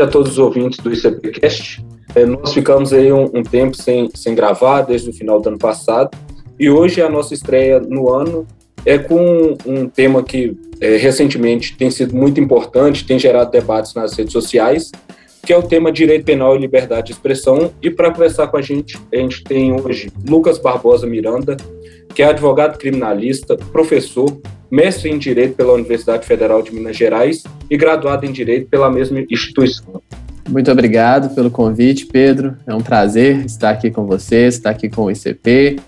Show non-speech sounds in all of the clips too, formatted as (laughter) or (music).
tarde a todos os ouvintes do ICPcast. É, nós ficamos aí um, um, tempo sem, sem gravar, desde o final do ano passado, e hoje a nossa estreia no ano é com um tema que é, recentemente tem sido muito importante, tem gerado debates nas redes sociais, que é o tema direito penal e liberdade de expressão. E para conversar com a gente, a gente tem hoje Lucas Barbosa Miranda, que é advogado criminalista, professor, mestre em Direito pela Universidade Federal de Minas Gerais e graduado em Direito pela mesma instituição. Muito obrigado pelo convite, Pedro. É um prazer estar aqui com você, estar aqui com o ICP.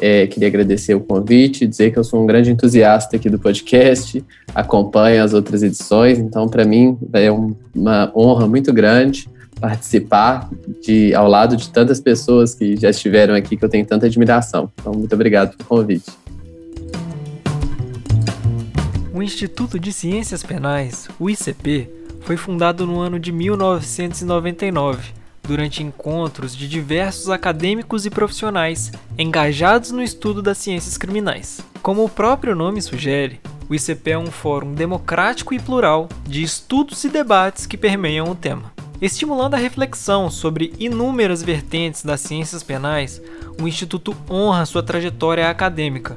É, queria agradecer o convite, dizer que eu sou um grande entusiasta aqui do podcast, acompanho as outras edições, então para mim é uma honra muito grande participar de, ao lado de tantas pessoas que já estiveram aqui que eu tenho tanta admiração. Então, muito obrigado pelo convite. O Instituto de Ciências Penais, o ICP, foi fundado no ano de 1999, durante encontros de diversos acadêmicos e profissionais engajados no estudo das ciências criminais. Como o próprio nome sugere, o ICP é um fórum democrático e plural de estudos e debates que permeiam o tema. Estimulando a reflexão sobre inúmeras vertentes das ciências penais, o Instituto honra sua trajetória acadêmica,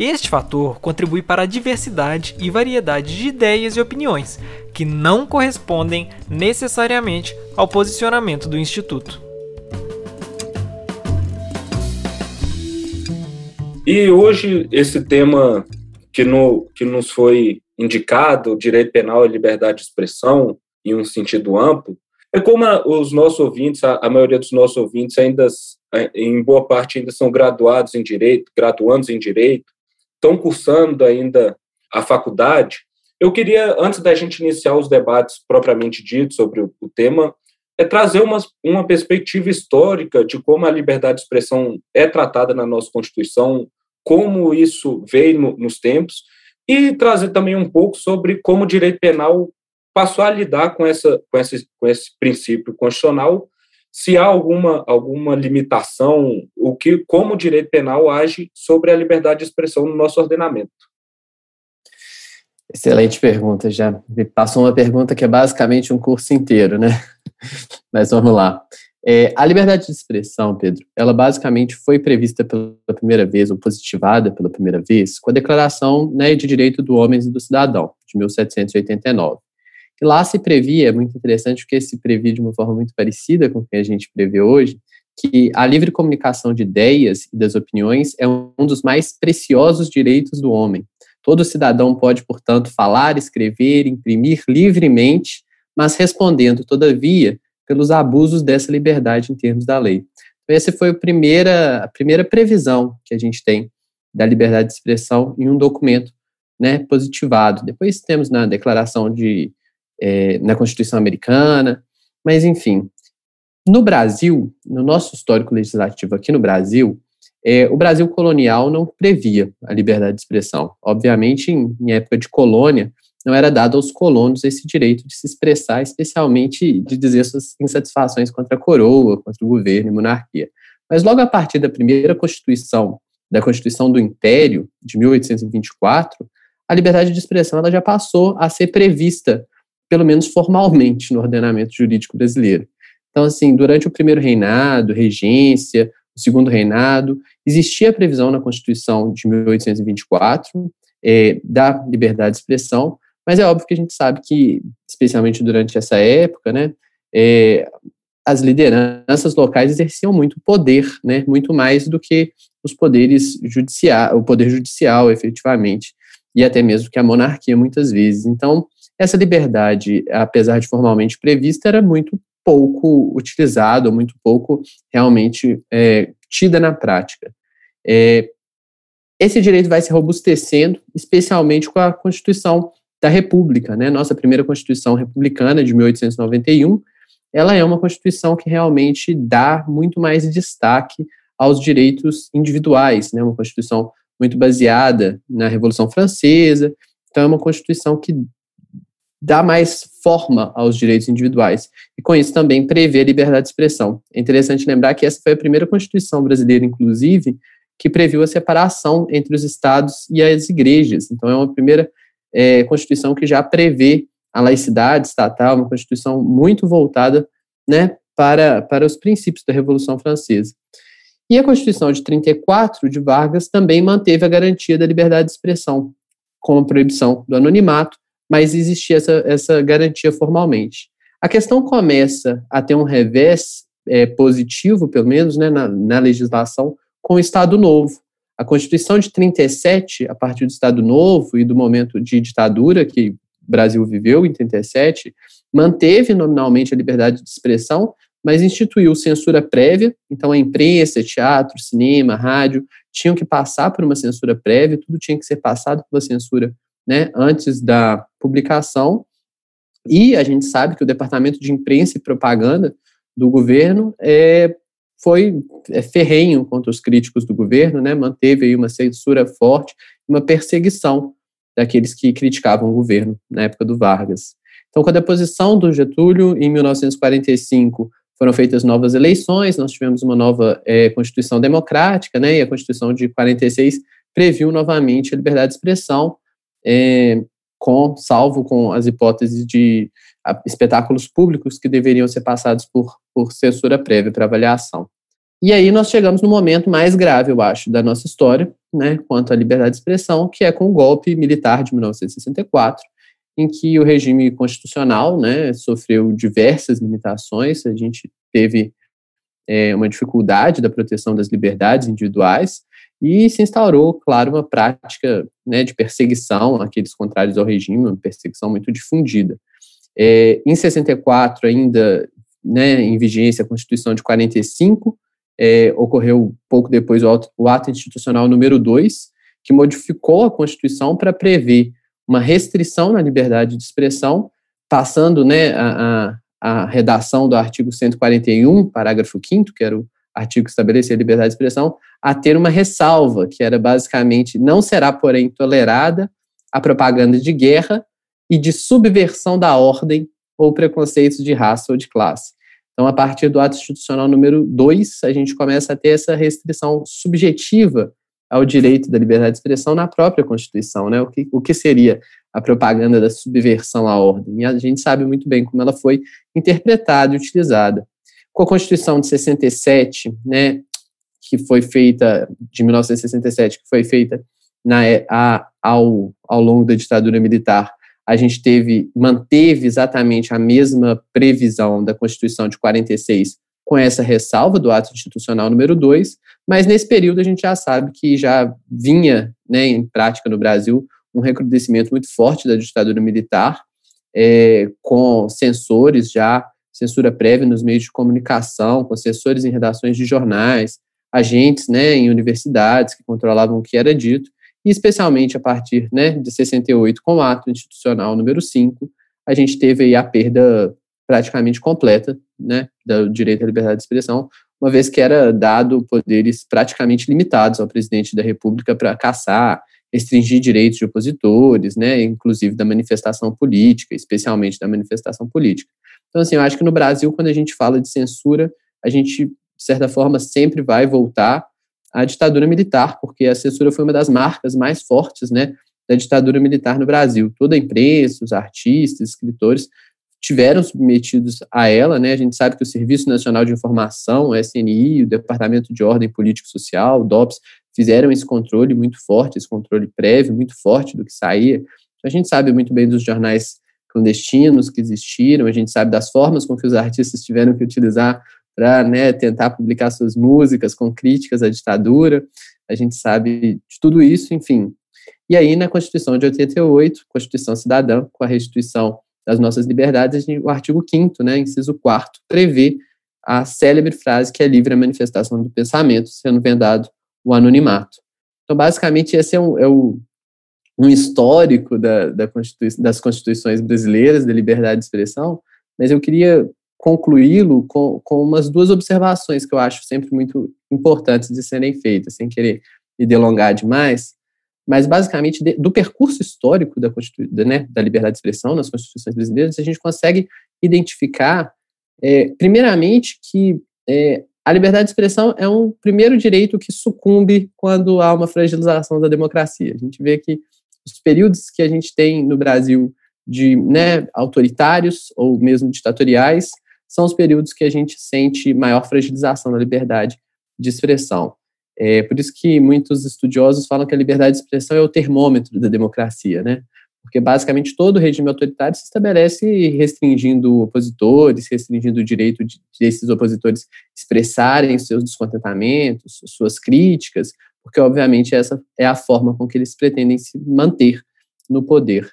Este fator contribui para a diversidade e variedade de ideias e opiniões, que não correspondem necessariamente ao posicionamento do Instituto. E hoje, esse tema que, no, que nos foi indicado, direito penal e liberdade de expressão, em um sentido amplo, é como os nossos ouvintes, a, a, maioria dos nossos ouvintes ainda, em boa parte, ainda são graduados em direito, graduandos em direito, estão cursando ainda a faculdade, eu queria, antes da gente iniciar os debates propriamente ditos sobre o, tema, é trazer uma, uma perspectiva histórica de como a liberdade de expressão é tratada na nossa Constituição, como isso veio no, nos tempos, e trazer também um pouco sobre como o direito penal passou a lidar com, essa, com, esse, com esse princípio constitucional se há alguma, alguma limitação, o que, como o direito penal age sobre a liberdade de expressão no nosso ordenamento. Excelente pergunta, já me passou uma pergunta que é basicamente um curso inteiro, né? (laughs) Mas vamos lá. É, a liberdade de expressão, Pedro, ela basicamente foi prevista pela primeira vez, ou positivada pela primeira vez, com a Declaração né, de Direito do Homem e do Cidadão, de 1789. E lá se previa, é muito interessante, porque se previa de uma forma muito parecida com o que a gente prevê hoje, que a livre comunicação de ideias e das opiniões é um dos mais preciosos direitos do homem. Todo cidadão pode, portanto, falar, escrever, imprimir livremente, mas respondendo, todavia, pelos abusos dessa liberdade em termos da lei. Então, essa foi a primeira, a primeira previsão que a gente tem da liberdade de expressão em um documento né, positivado. Depois temos na Declaração de é, na Constituição Americana, mas enfim. No Brasil, no nosso histórico legislativo aqui no Brasil, é, o Brasil colonial não previa a liberdade de expressão. Obviamente, em, em época de colônia, não era dado aos colonos esse direito de se expressar, especialmente de dizer suas insatisfações contra a coroa, contra o governo e monarquia. Mas logo a partir da primeira Constituição, da Constituição do Império, de 1824, a liberdade de expressão ela já passou a ser prevista pelo menos formalmente, no ordenamento jurídico brasileiro. Então, assim, durante o primeiro reinado, regência, o segundo reinado, existia a previsão na Constituição de 1824 é, da liberdade de expressão, mas é óbvio que a gente sabe que, especialmente durante essa época, né, é, as lideranças locais exerciam muito poder, né, muito mais do que os poderes judicial, o poder judicial, efetivamente, e até mesmo que a monarquia, muitas vezes. Então, essa liberdade, apesar de formalmente prevista, era muito pouco utilizada, muito pouco realmente é, tida na prática. É, esse direito vai se robustecendo, especialmente com a Constituição da República, né? Nossa primeira Constituição republicana de 1891, ela é uma Constituição que realmente dá muito mais destaque aos direitos individuais, né? Uma Constituição muito baseada na Revolução Francesa, então é uma Constituição que dá mais forma aos direitos individuais e com isso também prevê a liberdade de expressão. É interessante lembrar que essa foi a primeira Constituição brasileira, inclusive, que previu a separação entre os estados e as igrejas. Então, é uma primeira é, Constituição que já prevê a laicidade estatal, uma Constituição muito voltada né, para, para os princípios da Revolução Francesa. E a Constituição de 34 de Vargas também manteve a garantia da liberdade de expressão, com a proibição do anonimato, mas existia essa, essa garantia formalmente. A questão começa a ter um revés é, positivo, pelo menos, né, na, na legislação, com o Estado Novo. A Constituição de 37, a partir do Estado Novo e do momento de ditadura que o Brasil viveu em 37, manteve nominalmente a liberdade de expressão, mas instituiu censura prévia, então a imprensa, teatro, cinema, rádio tinham que passar por uma censura prévia, tudo tinha que ser passado por uma censura né, antes da publicação. E a gente sabe que o Departamento de Imprensa e Propaganda do governo é, foi é, ferrenho contra os críticos do governo, né, manteve aí uma censura forte, uma perseguição daqueles que criticavam o governo na época do Vargas. Então, com a deposição do Getúlio, em 1945, foram feitas novas eleições, nós tivemos uma nova é, Constituição Democrática, né, e a Constituição de 46 previu novamente a liberdade de expressão, é, com, salvo com as hipóteses de espetáculos públicos que deveriam ser passados por, por censura prévia para avaliação. E aí nós chegamos no momento mais grave, eu acho, da nossa história, né, quanto à liberdade de expressão, que é com o golpe militar de 1964, em que o regime constitucional, né, sofreu diversas limitações, a gente teve é, uma dificuldade da proteção das liberdades individuais, e se instaurou, claro, uma prática né, de perseguição àqueles contrários ao regime, uma perseguição muito difundida. É, em 64, ainda né, em vigência a Constituição de 45, é, ocorreu pouco depois o ato, o ato institucional número 2, que modificou a Constituição para prever uma restrição na liberdade de expressão, passando né, a, a, a redação do artigo 141, parágrafo 5 que era o artigo que estabelecia a liberdade de expressão, a ter uma ressalva, que era basicamente: não será, porém, tolerada a propaganda de guerra e de subversão da ordem ou preconceitos de raça ou de classe. Então, a partir do ato institucional número 2, a gente começa a ter essa restrição subjetiva ao direito da liberdade de expressão na própria Constituição, né? O que, o que seria a propaganda da subversão à ordem? E a gente sabe muito bem como ela foi interpretada e utilizada. Com a Constituição de 67, né, que foi feita, de 1967, que foi feita na, a, ao, ao longo da ditadura militar, a gente teve, manteve exatamente a mesma previsão da Constituição de 46, com essa ressalva do ato institucional número 2, mas nesse período a gente já sabe que já vinha né, em prática no Brasil um recrudescimento muito forte da ditadura militar, é, com censores já, censura prévia nos meios de comunicação, com censores em redações de jornais, agentes né, em universidades que controlavam o que era dito, e especialmente a partir né, de 68, com o ato institucional número 5, a gente teve aí a perda praticamente completa né, do direito à liberdade de expressão, uma vez que era dado poderes praticamente limitados ao presidente da República para caçar, restringir direitos de opositores, né, inclusive da manifestação política, especialmente da manifestação política. Então, assim, eu acho que no Brasil, quando a gente fala de censura, a gente de certa forma, sempre vai voltar à ditadura militar, porque a censura foi uma das marcas mais fortes né, da ditadura militar no Brasil. Toda a imprensa, os artistas, escritores tiveram submetidos a ela, né? A gente sabe que o Serviço Nacional de Informação, o SNI, o Departamento de Ordem Político Social, o DOPS, fizeram esse controle muito forte, esse controle prévio muito forte do que saía. A gente sabe muito bem dos jornais clandestinos que existiram, a gente sabe das formas com que os artistas tiveram que utilizar para né, tentar publicar suas músicas com críticas à ditadura. A gente sabe de tudo isso, enfim. E aí, na Constituição de 88, Constituição Cidadã, com a restituição das nossas liberdades, o artigo 5 né, inciso 4 prevê a célebre frase que é livre a manifestação do pensamento, sendo vendado o anonimato. Então, basicamente, esse é, um, é o, um histórico da, da das constituições brasileiras da liberdade de expressão, mas eu queria concluí-lo com, com umas duas observações que eu acho sempre muito importantes de serem feitas, sem querer me delongar demais, mas basicamente de, do percurso histórico da, da, né, da liberdade de expressão nas constituições brasileiras, a gente consegue identificar, é, primeiramente, que é, a liberdade de expressão é um primeiro direito que sucumbe quando há uma fragilização da democracia. A gente vê que os períodos que a gente tem no Brasil de né, autoritários ou mesmo ditatoriais são os períodos que a gente sente maior fragilização da liberdade de expressão. É por isso que muitos estudiosos falam que a liberdade de expressão é o termômetro da democracia, né? Porque basicamente todo regime autoritário se estabelece restringindo opositores, restringindo o direito de, desses opositores expressarem seus descontentamentos, suas críticas, porque obviamente essa é a forma com que eles pretendem se manter no poder.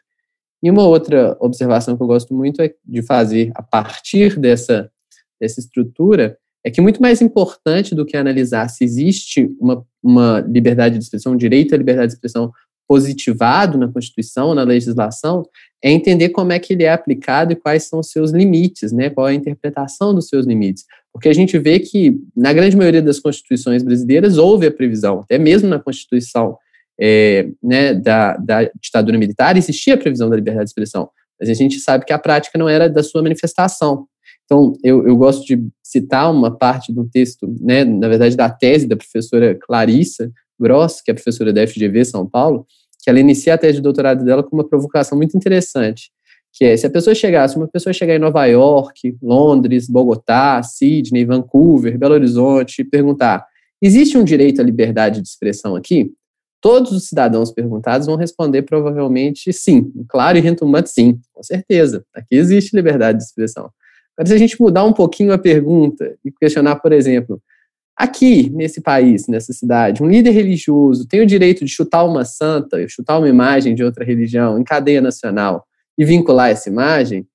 E uma outra observação que eu gosto muito é de fazer a partir dessa, dessa estrutura é que muito mais importante do que analisar se existe uma, uma liberdade de expressão, um direito à liberdade de expressão positivado na Constituição, na legislação, é entender como é que ele é aplicado e quais são os seus limites, né? qual é a interpretação dos seus limites. Porque a gente vê que, na grande maioria das constituições brasileiras, houve a previsão, até mesmo na Constituição é, né, da, da ditadura militar, existia a previsão da liberdade de expressão, mas a gente sabe que a prática não era da sua manifestação. Então, eu, eu gosto de citar uma parte do texto, né, na verdade, da tese da professora Clarissa Gross, que é professora da FGV São Paulo, que ela inicia a tese de doutorado dela com uma provocação muito interessante, que é, se a pessoa chegasse, uma pessoa chegar em Nova York, Londres, Bogotá, Sydney, Vancouver, Belo Horizonte, e perguntar, existe um direito à liberdade de expressão aqui? Todos os cidadãos perguntados vão responder provavelmente sim, claro e retumbante sim, com certeza. Aqui existe liberdade de expressão. Agora, se a gente mudar um pouquinho a pergunta e questionar, por exemplo, aqui nesse país, nessa cidade, um líder religioso tem o direito de chutar uma santa, chutar uma imagem de outra religião em cadeia nacional e vincular essa imagem,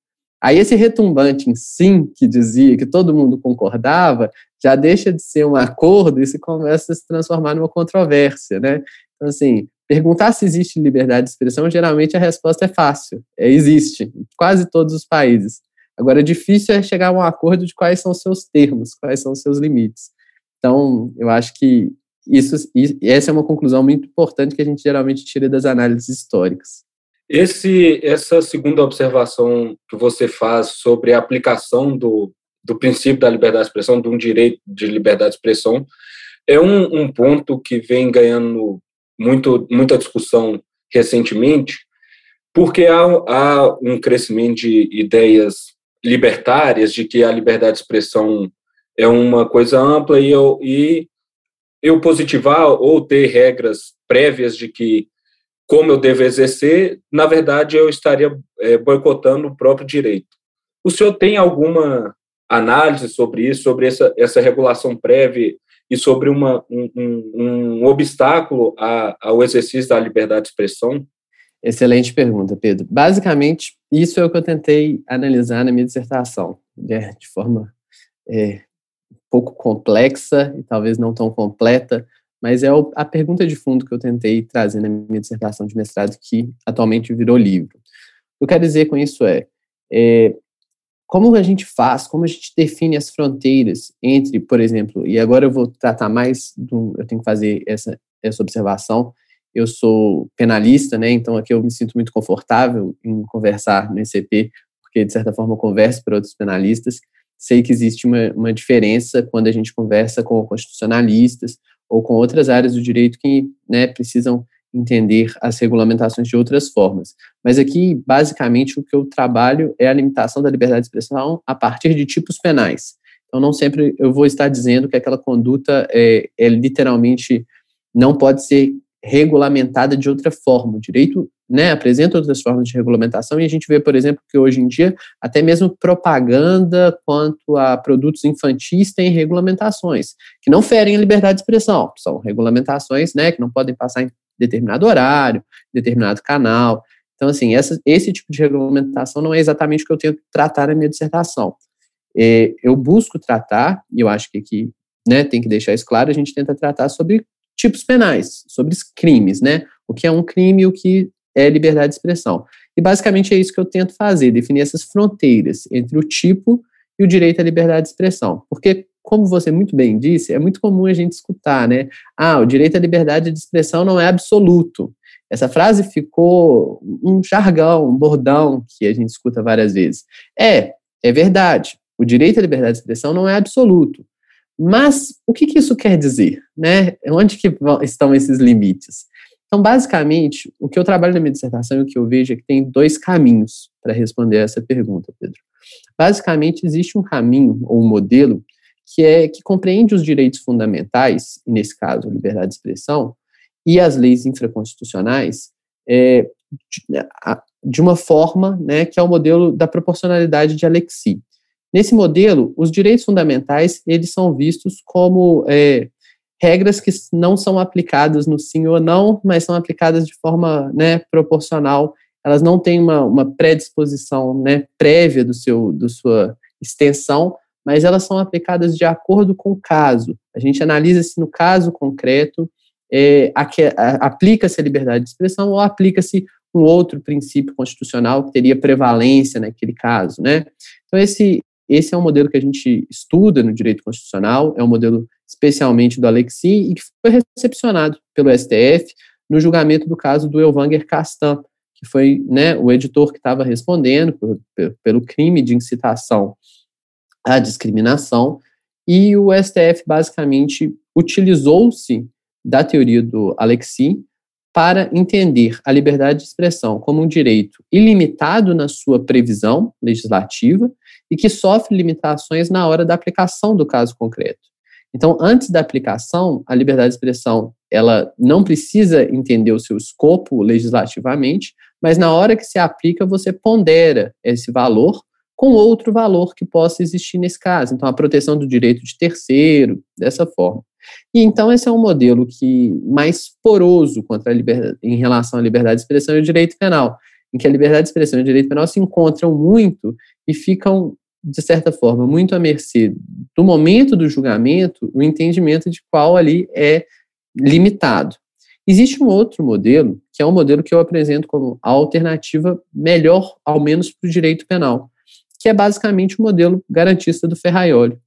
aí esse retumbante em sim, que dizia que todo mundo concordava, já deixa de ser um acordo e se começa a se transformar numa controvérsia, né? Então, assim, perguntar se existe liberdade de expressão, geralmente a resposta é fácil. É, existe, em quase todos os países. Agora, é difícil é chegar a um acordo de quais são os seus termos, quais são os seus limites. Então, eu acho que isso, essa é uma conclusão muito importante que a gente geralmente tira das análises históricas. Esse, essa segunda observação que você faz sobre a aplicação do, do princípio da liberdade de expressão, de um direito de liberdade de expressão, é um, um ponto que vem ganhando muito, muita discussão recentemente, porque há, há um crescimento de ideias libertárias, de que a liberdade de expressão é uma coisa ampla e eu, e eu positivar ou ter regras prévias de que como eu devo exercer, na verdade eu estaria é, boicotando o próprio direito. O senhor tem alguma análise sobre isso, sobre essa, essa regulação prévia e sobre uma, um, um, um obstáculo a, ao exercício da liberdade de expressão? Excelente pergunta, Pedro. Basicamente, isso é o que eu tentei analisar na minha dissertação, né, de forma é, um pouco complexa e talvez não tão completa, mas é a pergunta de fundo que eu tentei trazer na minha dissertação de mestrado, que atualmente virou livro. O que eu quero dizer com isso é, é como a gente faz, como a gente define as fronteiras entre, por exemplo, e agora eu vou tratar mais, do, eu tenho que fazer essa, essa observação, eu sou penalista, né, então aqui eu me sinto muito confortável em conversar no ICP, porque de certa forma eu converso para outros penalistas, sei que existe uma, uma diferença quando a gente conversa com constitucionalistas ou com outras áreas do direito que né, precisam entender as regulamentações de outras formas. Mas aqui, basicamente, o que eu trabalho é a limitação da liberdade de expressão a partir de tipos penais. Então, não sempre eu vou estar dizendo que aquela conduta é, é literalmente não pode ser regulamentada de outra forma. O direito né, apresenta outras formas de regulamentação e a gente vê, por exemplo, que hoje em dia até mesmo propaganda quanto a produtos infantis tem regulamentações que não ferem a liberdade de expressão, são regulamentações né, que não podem passar em determinado horário, determinado canal. Então, assim, essa, esse tipo de regulamentação não é exatamente o que eu tento tratar na minha dissertação. É, eu busco tratar, e eu acho que aqui né, tem que deixar isso claro, a gente tenta tratar sobre tipos penais, sobre crimes, né? O que é um crime e o que é liberdade de expressão. E basicamente é isso que eu tento fazer, definir essas fronteiras entre o tipo e o direito à liberdade de expressão. Porque, como você muito bem disse, é muito comum a gente escutar, né? Ah, o direito à liberdade de expressão não é absoluto. Essa frase ficou um jargão, um bordão que a gente escuta várias vezes. É, é verdade. O direito à liberdade de expressão não é absoluto. Mas o que, que isso quer dizer? Né? Onde que estão esses limites? Então, basicamente, o que eu trabalho na minha dissertação e o que eu vejo é que tem dois caminhos para responder essa pergunta, Pedro. Basicamente, existe um caminho ou um modelo que é que compreende os direitos fundamentais, e nesse caso, liberdade de expressão, e as leis infraconstitucionais é, de, de, uma forma né, que é o modelo da proporcionalidade de Alexis. Nesse modelo, os direitos fundamentais eles são vistos como é, regras que não são aplicadas no sim ou não, mas são aplicadas de forma né, proporcional. Elas não têm uma, uma predisposição né, prévia do seu, do sua extensão, mas elas são aplicadas de acordo com o caso. A gente analisa se no caso concreto é, aplica-se a liberdade de expressão ou aplica-se um outro princípio constitucional que teria prevalência naquele caso, né? Então esse esse é um modelo que a gente estuda no direito constitucional, é um modelo especialmente do Alexi e que foi recepcionado pelo STF no julgamento do caso do Elvanger Castan, que foi né, o editor que estava respondendo por, por, pelo crime de incitação à discriminação, e o STF basicamente utilizou-se da teoria do Alexi para entender a liberdade de expressão como um direito ilimitado na sua previsão legislativa e que sofre limitações na hora da aplicação do caso concreto. Então, antes da aplicação, a liberdade de expressão ela não precisa entender o seu escopo legislativamente, mas na hora que se aplica, você pondera esse valor com outro valor que possa existir nesse caso. Então, a proteção do direito de terceiro, dessa forma. E então, esse é um modelo que mais poroso contra a em relação à liberdade de expressão e o direito penal, em que a liberdade de expressão e o direito penal se encontram muito e ficam de certa forma, muito à mercê do momento do julgamento, o entendimento de qual ali é limitado. Existe um outro modelo, que é um modelo que eu apresento como a alternativa melhor, ao menos para o direito penal, que é basicamente o modelo garantista do Ferraioli.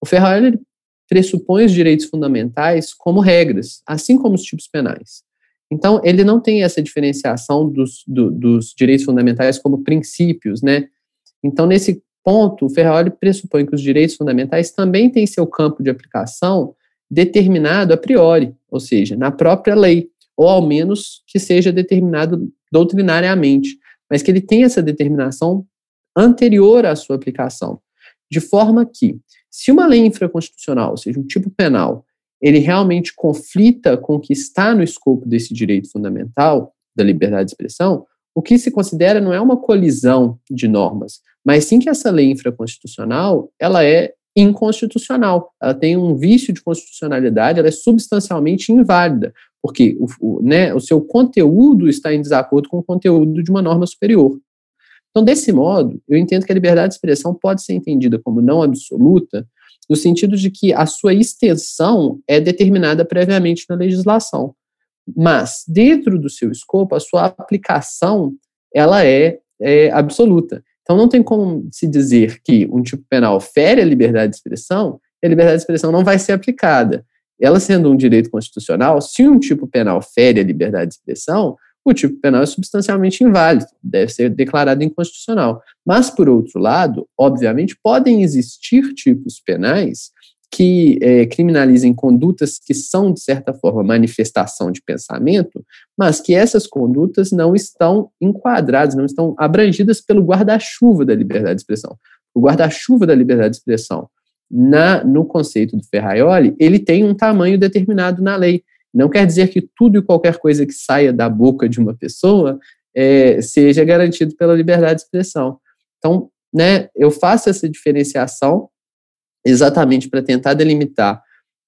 O Ferraioli pressupõe os direitos fundamentais como regras, assim como os tipos penais. Então, ele não tem essa diferenciação dos, do, dos direitos fundamentais como princípios, né? Então, nesse ponto, o Ferrari pressupõe que os direitos fundamentais também têm seu campo de aplicação determinado a priori, ou seja, na própria lei, ou ao menos que seja determinado doutrinariamente, mas que ele tenha essa determinação anterior à sua aplicação, de forma que, se uma lei infraconstitucional, ou seja, um tipo penal, ele realmente conflita com o que está no escopo desse direito fundamental, da liberdade de expressão, o que se considera não é uma colisão de normas, mas sim que essa lei infraconstitucional, ela é inconstitucional, ela tem um vício de constitucionalidade, ela é substancialmente inválida, porque o, o, né, o seu conteúdo está em desacordo com o conteúdo de uma norma superior. Então, desse modo, eu entendo que a liberdade de expressão pode ser entendida como não absoluta, no sentido de que a sua extensão é determinada previamente na legislação. Mas, dentro do seu escopo, a sua aplicação ela é, é absoluta. Então, não tem como se dizer que um tipo penal fere a liberdade de expressão e a liberdade de expressão não vai ser aplicada. Ela sendo um direito constitucional, se um tipo penal fere a liberdade de expressão, o tipo penal é substancialmente inválido, deve ser declarado inconstitucional. Mas, por outro lado, obviamente, podem existir tipos penais que é, criminalizem condutas que são, de certa forma, manifestação de pensamento, mas que essas condutas não estão enquadradas, não estão abrangidas pelo guarda-chuva da liberdade de expressão. O guarda-chuva da liberdade de expressão, na, no conceito do Ferraioli, ele tem um tamanho determinado na lei. Não quer dizer que tudo e qualquer coisa que saia da boca de uma pessoa é, seja garantido pela liberdade de expressão. Então, né, eu faço essa diferenciação exatamente para tentar delimitar,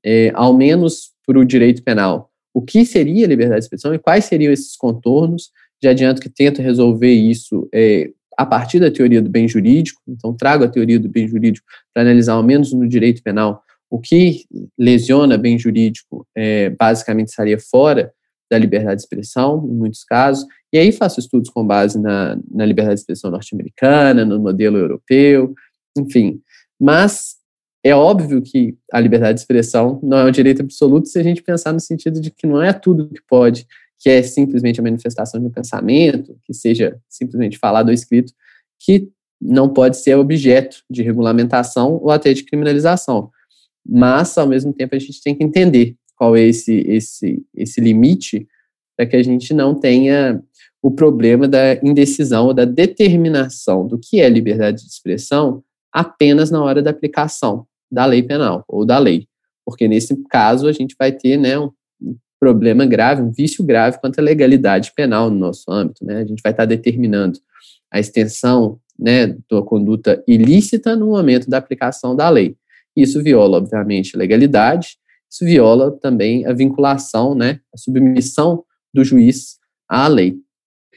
é, ao menos para o direito penal, o que seria liberdade de expressão e quais seriam esses contornos. Já adianto que tento resolver isso é, a partir da teoria do bem jurídico, então trago a teoria do bem jurídico para analisar, ao menos no direito penal, o que lesiona bem jurídico é, basicamente estaria fora da liberdade de expressão, em muitos casos, e aí faço estudos com base na, na liberdade de expressão norte-americana, no modelo europeu, enfim. Mas é óbvio que a liberdade de expressão não é um direito absoluto se a gente pensar no sentido de que não é tudo que pode, que é simplesmente a manifestação de um pensamento, que seja simplesmente falado ou escrito, que não pode ser objeto de regulamentação ou até de criminalização. Mas, ao mesmo tempo, a gente tem que entender qual é esse, esse, esse limite para que a gente não tenha o problema da indecisão ou da determinação do que é liberdade de expressão apenas na hora da aplicação da lei penal ou da lei. Porque nesse caso a gente vai ter né, um problema grave, um vício grave quanto à legalidade penal no nosso âmbito. Né? A gente vai estar determinando a extensão né, da conduta ilícita no momento da aplicação da lei. Isso viola, obviamente, a legalidade, isso viola também a vinculação, né, a submissão do juiz à lei.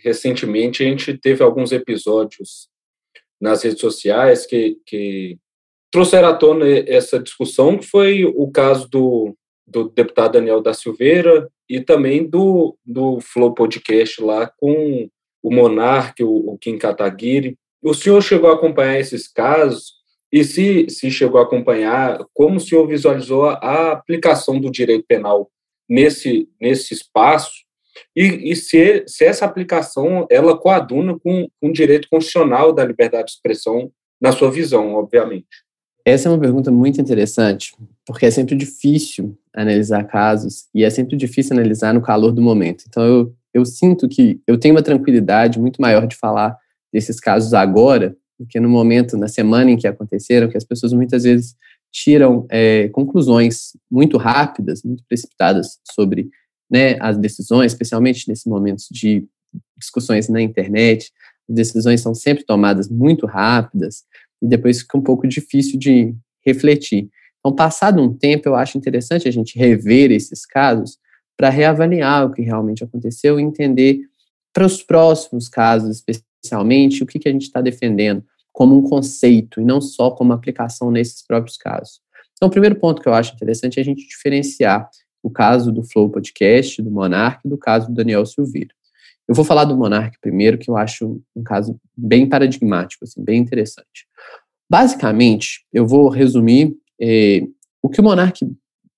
Recentemente, a gente teve alguns episódios nas redes sociais que, que trouxeram à tona essa discussão, que foi o caso do, do deputado Daniel da Silveira e também do, do Flow Podcast lá com o Monarque, o, o Kim Kataguiri. O senhor chegou a acompanhar esses casos e se, se chegou a acompanhar, como o senhor visualizou a, aplicação do direito penal nesse, nesse espaço e, e se, se, essa aplicação ela coaduna com, com o direito constitucional da liberdade de expressão na sua visão, obviamente. Essa é uma pergunta muito interessante, porque é sempre difícil analisar casos e é sempre difícil analisar no calor do momento. Então, eu, eu sinto que eu tenho uma tranquilidade muito maior de falar desses casos agora, porque no momento, na semana em que aconteceram, que as pessoas muitas vezes tiram é, conclusões muito rápidas, muito precipitadas sobre né, as decisões, especialmente nesses momentos de discussões na internet, as decisões são sempre tomadas muito rápidas e depois fica um pouco difícil de refletir. Então, passado um tempo, eu acho interessante a gente rever esses casos para reavaliar o que realmente aconteceu e entender para os próximos casos, especialmente, o que, que a gente está defendendo como um conceito e não só como aplicação nesses próprios casos. Então, o primeiro ponto que eu acho interessante é a gente diferenciar o caso do Flow Podcast, do Monark, do caso do Daniel Silveira. Eu vou falar do Monark primeiro, que eu acho um caso bem paradigmático, assim, bem interessante. Basicamente, eu vou resumir eh, o que o Monark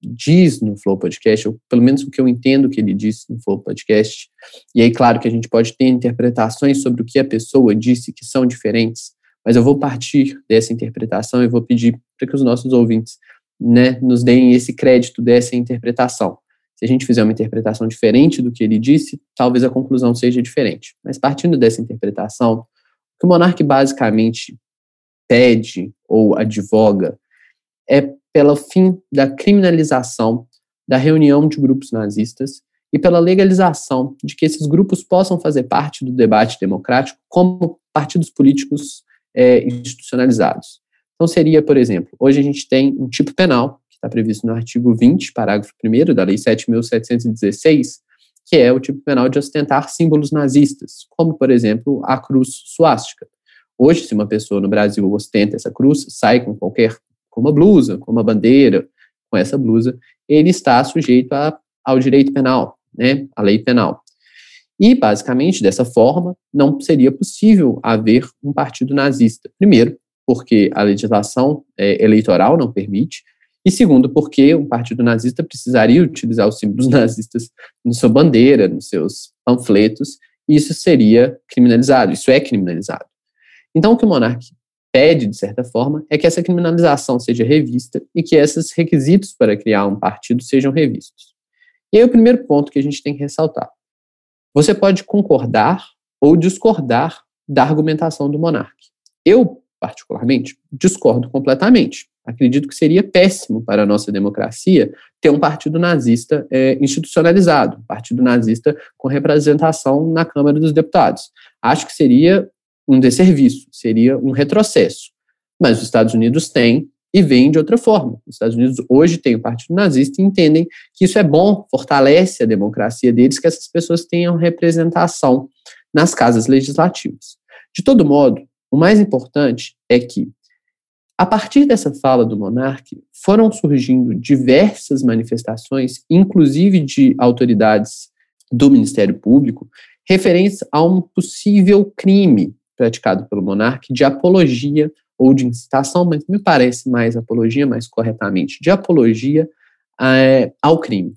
diz no Flow Podcast, ou pelo menos o que eu entendo que ele diz no Flow Podcast, e aí, claro que a gente pode ter interpretações sobre o que a pessoa disse que são diferentes, mas eu vou partir dessa interpretação e vou pedir para que os nossos ouvintes né, nos deem esse crédito dessa interpretação. Se a gente fizer uma interpretação diferente do que ele disse, talvez a conclusão seja diferente. Mas partindo dessa interpretação, o que o monarca basicamente pede ou advoga é pelo fim da criminalização da reunião de grupos nazistas e pela legalização de que esses grupos possam fazer parte do debate democrático como partidos políticos é, institucionalizados. Então, seria, por exemplo, hoje a gente tem um tipo penal, está previsto no artigo 20, parágrafo 1 da Lei 7.716, que é o tipo penal de ostentar símbolos nazistas, como, por exemplo, a cruz suástica. Hoje, se uma pessoa no Brasil ostenta essa cruz, sai com qualquer com uma blusa, com uma bandeira, com essa blusa, ele está sujeito a, ao direito penal, né, à lei penal. E, basicamente, dessa forma, não seria possível haver um partido nazista. Primeiro, porque a legislação é, eleitoral não permite, e segundo, porque um partido nazista precisaria utilizar os símbolos nazistas na sua bandeira, nos seus panfletos, e isso seria criminalizado, isso é criminalizado. Então, o que o monarca pede, de certa forma, é que essa criminalização seja revista e que esses requisitos para criar um partido sejam revistos. E aí, o primeiro ponto que a gente tem que ressaltar: você pode concordar ou discordar da argumentação do monarca. Eu, particularmente, discordo completamente. Acredito que seria péssimo para a nossa democracia ter um partido nazista é, institucionalizado, um partido nazista com representação na Câmara dos Deputados. Acho que seria um desserviço, seria um retrocesso. Mas os Estados Unidos têm e veem de outra forma. Os Estados Unidos hoje têm o Partido Nazista e entendem que isso é bom, fortalece a democracia deles, que essas pessoas tenham representação nas casas legislativas. De todo modo, o mais importante é que, a partir dessa fala do monarca, foram surgindo diversas manifestações, inclusive de autoridades do Ministério Público, referentes a um possível crime praticado pelo monarca de apologia ou de incitação, mas me parece mais apologia, mais corretamente, de apologia é, ao crime.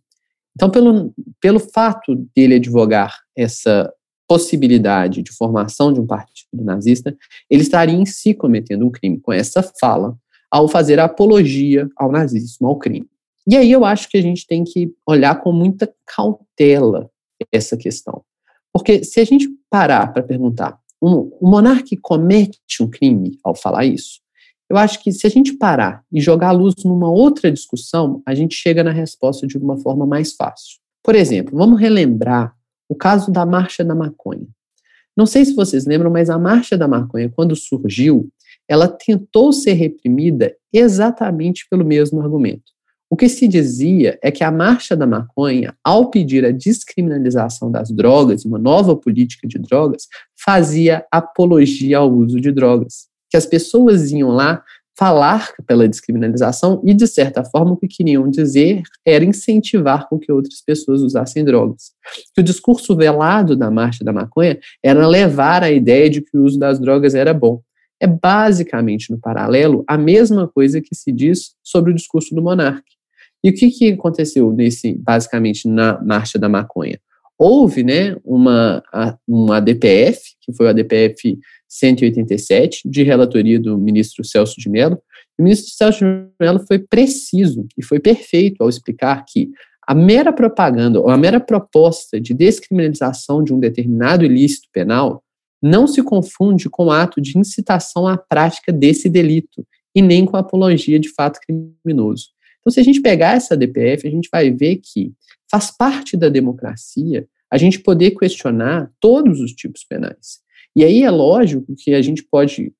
Então, pelo, pelo fato dele advogar essa possibilidade de formação de um partido nazista, ele estaria em si cometendo um crime com essa fala ao fazer a apologia ao nazismo, ao crime. E aí eu acho que a gente tem que olhar com muita cautela essa questão. Porque se a gente parar para perguntar um, o monarca comete um crime ao falar isso? Eu acho que se a gente parar e jogar a luz numa outra discussão, a gente chega na resposta de uma forma mais fácil. Por exemplo, vamos relembrar o caso da Marcha da Maconha. Não sei se vocês lembram, mas a Marcha da Maconha, quando surgiu, ela tentou ser reprimida exatamente pelo mesmo argumento. O que se dizia é que a Marcha da Maconha, ao pedir a descriminalização das drogas, uma nova política de drogas, fazia apologia ao uso de drogas. Que as pessoas iam lá falar pela descriminalização e, de certa forma, o que queriam dizer era incentivar com que outras pessoas usassem drogas. Que o discurso velado da Marcha da Maconha era levar a ideia de que o uso das drogas era bom. É basicamente, no paralelo, a mesma coisa que se diz sobre o discurso do monarca. E o que, que aconteceu nesse, basicamente, na Marcha da Maconha? Houve né, uma, uma ADPF, que foi a ADPF 187, de relatoria do ministro Celso de Mello. O ministro Celso de Mello foi preciso e foi perfeito ao explicar que a mera propaganda ou a mera proposta de descriminalização de um determinado ilícito penal não se confunde com o ato de incitação à prática desse delito e nem com a apologia de fato criminoso. Então, se a gente pegar essa DPF, a gente vai ver que faz parte da democracia a gente poder questionar todos os tipos penais. E aí é lógico que a gente pode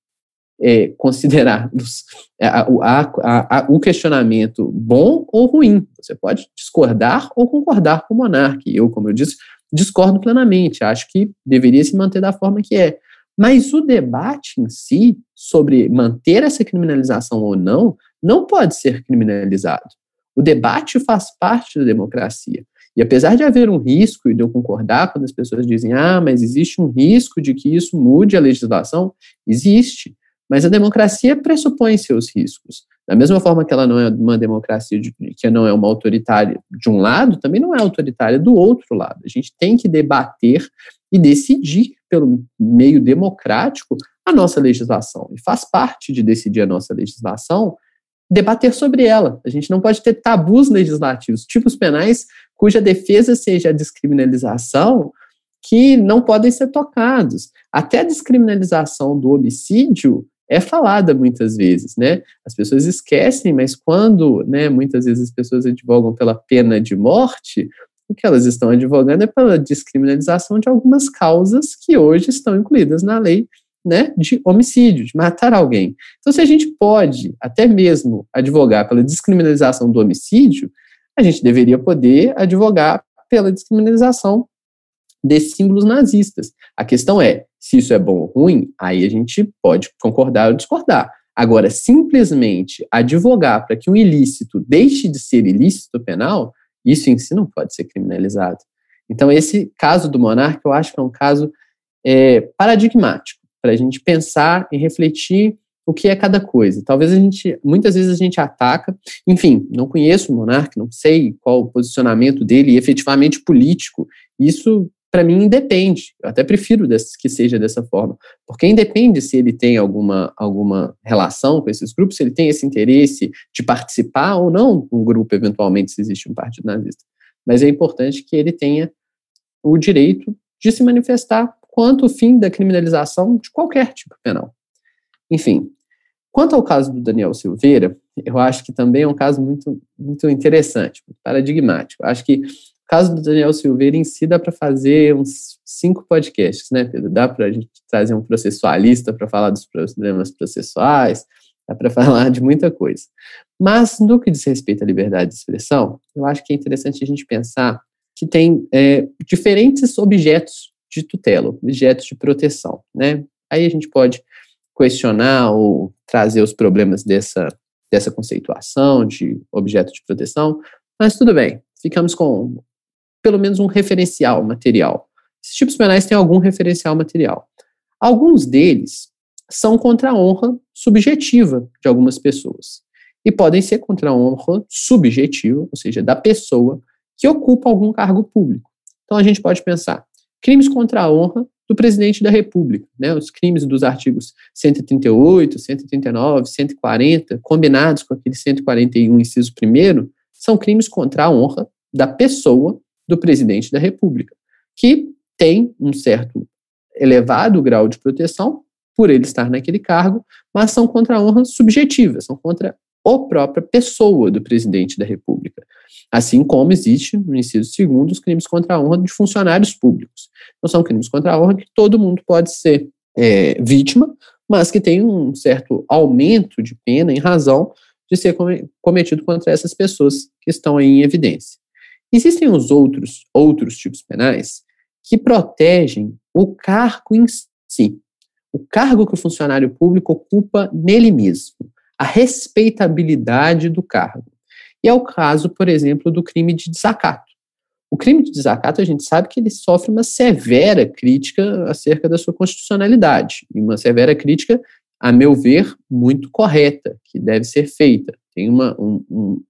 é, considerar (laughs) os, a, a, a, o questionamento bom ou ruim. Você pode discordar ou concordar com o monarca. Eu, como eu disse, discordo plenamente. Acho que deveria se manter da forma que é. Mas o debate em si sobre manter essa criminalização ou não não pode ser criminalizado. O debate faz parte da democracia. E apesar de haver um risco, e de eu concordar quando as pessoas dizem, ah, mas existe um risco de que isso mude a legislação, existe. Mas a democracia pressupõe seus riscos. Da mesma forma que ela não é uma democracia de, que não é uma autoritária de um lado, também não é autoritária do outro lado. A gente tem que debater e decidir pelo meio democrático a nossa legislação. E faz parte de decidir a nossa legislação debater sobre ela. A gente não pode ter tabus legislativos, tipos penais cuja defesa seja a descriminalização, que não podem ser tocados. Até a descriminalização do homicídio é falada muitas vezes, né? As pessoas esquecem, mas quando, né, muitas vezes as pessoas advogam pela pena de morte, o que elas estão advogando é pela descriminalização de algumas causas que hoje estão incluídas na lei né, de homicídio, de matar alguém. Então, se a gente pode até mesmo advogar pela descriminalização do homicídio, a gente deveria poder advogar pela descriminalização desses símbolos nazistas. A questão é, se isso é bom ou ruim, aí a gente pode concordar ou discordar. Agora, simplesmente advogar para que um ilícito deixe de ser ilícito penal, isso em si não pode ser criminalizado. Então, esse caso do monarca, eu acho que é um caso é, paradigmático para a gente pensar e refletir o que é cada coisa. Talvez a gente, muitas vezes a gente ataca, enfim, não conheço o monarca, não sei qual o posicionamento dele efetivamente político. Isso para mim independe. Eu até prefiro que seja dessa forma, porque independe se ele tem alguma, alguma relação com esses grupos, se ele tem esse interesse de participar ou não um grupo, eventualmente, se existe um partido nazista. Mas é importante que ele tenha o direito de se manifestar quanto o fim da criminalização de qualquer tipo penal. Enfim, quanto ao caso do Daniel Silveira, eu acho que também é um caso muito, muito interessante, paradigmático. Acho que o caso do Daniel Silveira em si dá para fazer uns cinco podcasts, né, Pedro? Dá para a gente trazer um processualista para falar dos problemas processuais, dá para (laughs) falar de muita coisa. Mas, no que diz respeito à liberdade de expressão, eu acho que é interessante a gente pensar que tem é, diferentes objetos de tutela, objetos de proteção, né? Aí a gente pode questionar ou trazer os problemas dessa, dessa conceituação de objeto de proteção, mas tudo bem, ficamos com pelo menos um referencial material. Esses tipos penais têm algum referencial material. Alguns deles são contra a honra subjetiva de algumas pessoas. E podem ser contra a honra subjetiva, ou seja, da pessoa que ocupa algum cargo público. Então a gente pode pensar crimes contra a honra do presidente da República, né, os crimes dos artigos 138, 139, 140, combinados com aquele 141, inciso 1 são crimes contra a honra da pessoa do presidente da República, que tem um certo elevado grau de proteção por ele estar naquele cargo, mas são contra a honra subjetiva, são contra a própria pessoa do presidente da República. Assim como existe, no inciso segundo, os crimes contra a honra de funcionários públicos. Não são crimes contra a honra que todo mundo pode ser é, vítima, mas que tem um certo aumento de pena em razão de ser cometido contra essas pessoas que estão aí em evidência. Existem os outros, outros tipos penais que protegem o cargo em si, o cargo que o funcionário público ocupa nele mesmo, a respeitabilidade do cargo. E é o caso, por exemplo, do crime de desacato. O crime de desacato, a gente sabe que ele sofre uma severa crítica acerca da sua constitucionalidade, e uma severa crítica, a meu ver, muito correta, que deve ser feita. Tem uma, um, um,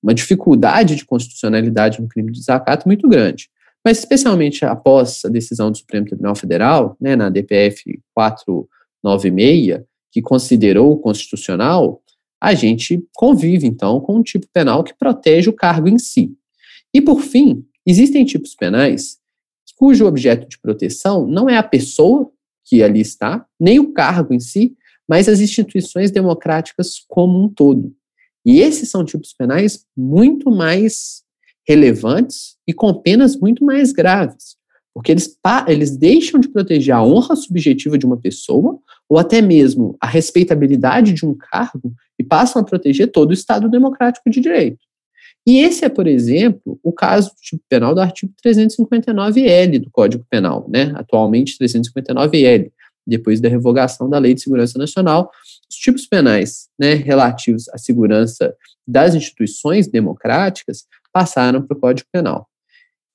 uma dificuldade de constitucionalidade no crime de desacato muito grande. Mas, especialmente após a decisão do Supremo Tribunal Federal, né, na DPF 496, que considerou constitucional, a gente convive, então, com um tipo penal que protege o cargo em si. E, por fim, existem tipos penais cujo objeto de proteção não é a pessoa que ali está, nem o cargo em si, mas as instituições democráticas como um todo. E esses são tipos penais muito mais relevantes e com penas muito mais graves, porque eles, eles deixam de proteger a honra subjetiva de uma pessoa ou até mesmo a respeitabilidade de um cargo e passam a proteger todo o Estado democrático de direito. E esse é, por exemplo, o caso do tipo penal do artigo 359L do Código Penal, né? atualmente 359L, depois da revogação da Lei de Segurança Nacional, os tipos penais né, relativos à segurança das instituições democráticas passaram para o Código Penal.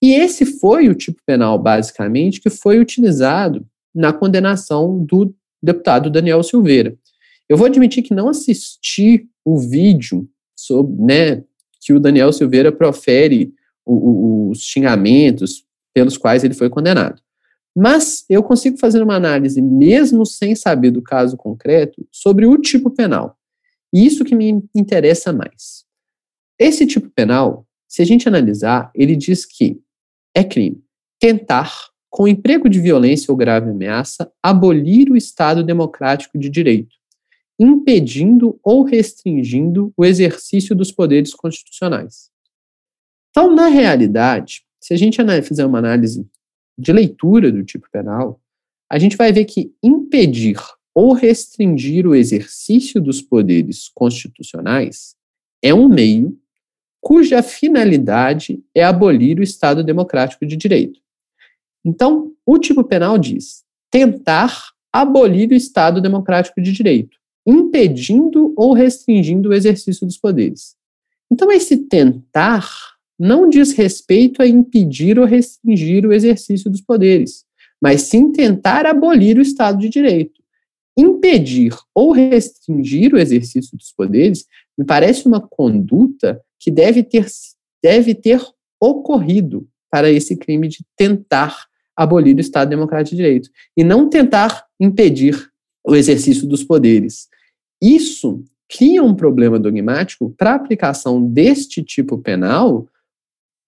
E esse foi o tipo penal, basicamente, que foi utilizado na condenação do deputado Daniel Silveira. Eu vou admitir que não assisti o vídeo sobre, né, que o Daniel Silveira profere os xingamentos pelos quais ele foi condenado. Mas eu consigo fazer uma análise, mesmo sem saber do caso concreto, sobre o tipo penal. E isso que me interessa mais. Esse tipo penal, se a gente analisar, ele diz que é crime tentar, com emprego de violência ou grave ameaça, abolir o Estado democrático de direito, impedindo ou restringindo o exercício dos poderes constitucionais. Então, na realidade, se a gente fizer uma análise de leitura do tipo penal, a gente vai ver que impedir ou restringir o exercício dos poderes constitucionais é um meio cuja finalidade é abolir o Estado democrático de direito. Então, o tipo penal diz tentar abolir o Estado democrático de direito, impedindo ou restringindo o exercício dos poderes. Então, esse tentar não diz respeito a impedir ou restringir o exercício dos poderes, mas sim tentar abolir o Estado de Direito. Impedir ou restringir o exercício dos poderes me parece uma conduta que deve ter, deve ter ocorrido para esse crime de tentar abolir o Estado Democrático de Direito e não tentar impedir o exercício dos poderes. Isso cria um problema dogmático para a aplicação deste tipo penal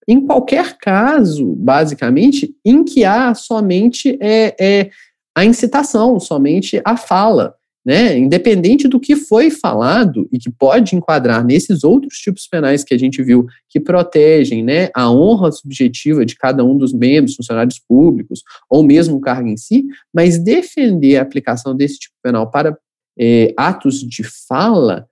em qualquer caso, basicamente, em que há somente é, é, a incitação, somente a fala. Né, independente do que foi falado e que pode enquadrar nesses outros tipos penais que a gente viu que protegem né, a honra subjetiva de cada um dos membros, funcionários públicos, ou mesmo o cargo em si, mas defender a aplicação desse tipo penal para é, atos de fala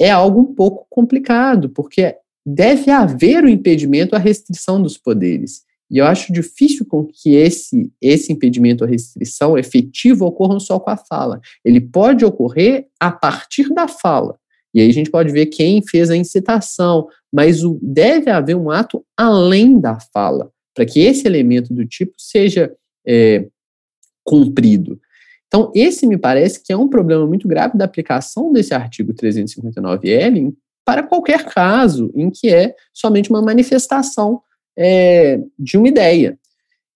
é algo um pouco complicado, porque deve haver o impedimento à restrição dos poderes. E eu acho difícil com que esse, esse impedimento à restrição efetivo ocorra só com a fala. Ele pode ocorrer a partir da fala. E aí a gente pode ver quem fez a incitação, mas o, deve haver um ato além da fala, para que esse elemento do tipo seja é, cumprido. Então, esse me parece que é um problema muito grave da aplicação desse artigo 359L para qualquer caso em que é somente uma manifestação é, de uma ideia.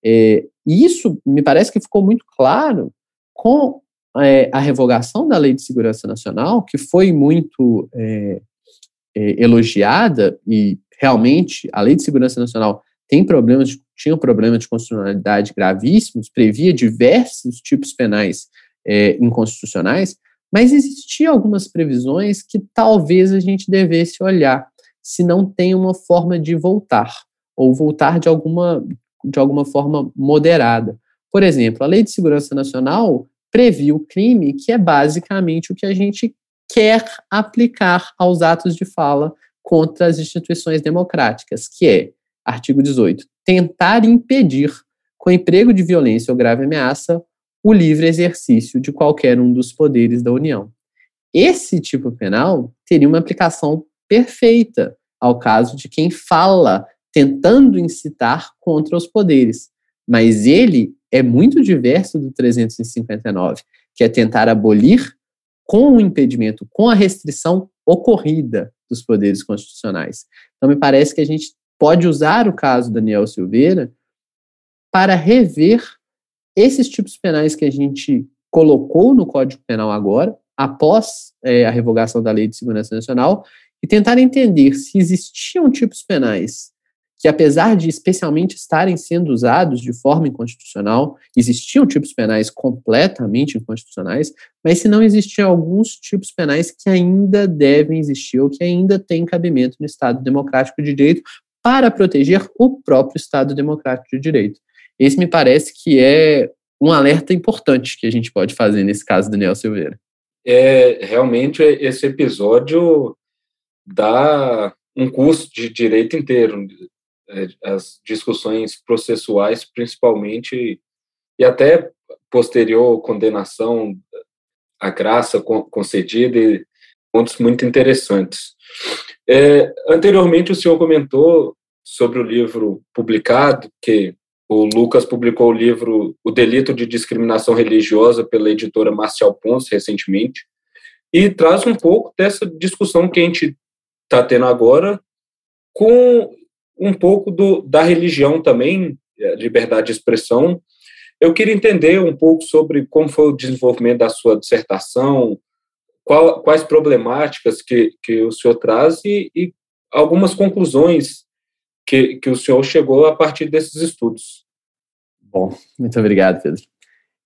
É, e isso me parece que ficou muito claro com é, a revogação da Lei de Segurança Nacional, que foi muito é, é, elogiada, e realmente a Lei de Segurança Nacional tem problemas, tinha um problema de constitucionalidade gravíssimos, previa diversos tipos penais é, inconstitucionais, mas existiam algumas previsões que talvez a gente devesse olhar, se não tem uma forma de voltar ou voltar de alguma, de alguma forma moderada. Por exemplo, a Lei de Segurança Nacional previu o crime, que é basicamente o que a gente quer aplicar aos atos de fala contra as instituições democráticas, que é, artigo 18, tentar impedir, com emprego de violência ou grave ameaça, o livre exercício de qualquer um dos poderes da União. Esse tipo penal teria uma aplicação perfeita ao caso de quem fala tentando incitar contra os poderes. Mas ele é muito diverso do 359, que é tentar abolir com o impedimento, com a restrição ocorrida dos poderes constitucionais. Então, me parece que a gente pode usar o caso Daniel Silveira para rever esses tipos penais que a gente colocou no Código Penal agora, após é, a revogação da Lei de Segurança Nacional, e tentar entender se existiam tipos penais que, apesar de especialmente estarem sendo usados de forma inconstitucional, existiam tipos penais completamente inconstitucionais, mas se não existiam alguns tipos penais que ainda devem existir ou que ainda têm cabimento no Estado Democrático de Direito para proteger o próprio Estado Democrático de Direito. Esse me parece que é um alerta importante que a gente pode fazer nesse caso, Daniel Silveira. É, realmente, esse episódio dá um curso de direito inteiro. É, as discussões processuais, principalmente, e até posterior condenação, a graça concedida, e pontos muito interessantes. É, anteriormente, o senhor comentou sobre o livro publicado, que o Lucas publicou o livro O Delito de Discriminação Religiosa pela editora Marcial Ponce recentemente, e traz um pouco dessa discussão que a gente está tendo agora com um pouco do, da religião também, é, liberdade de expressão. Eu queria entender um pouco sobre como foi o desenvolvimento da sua dissertação, qual, quais problemáticas que, que o senhor traz e, e algumas conclusões que, que o senhor chegou a partir desses estudos. Bom, muito obrigado, Pedro.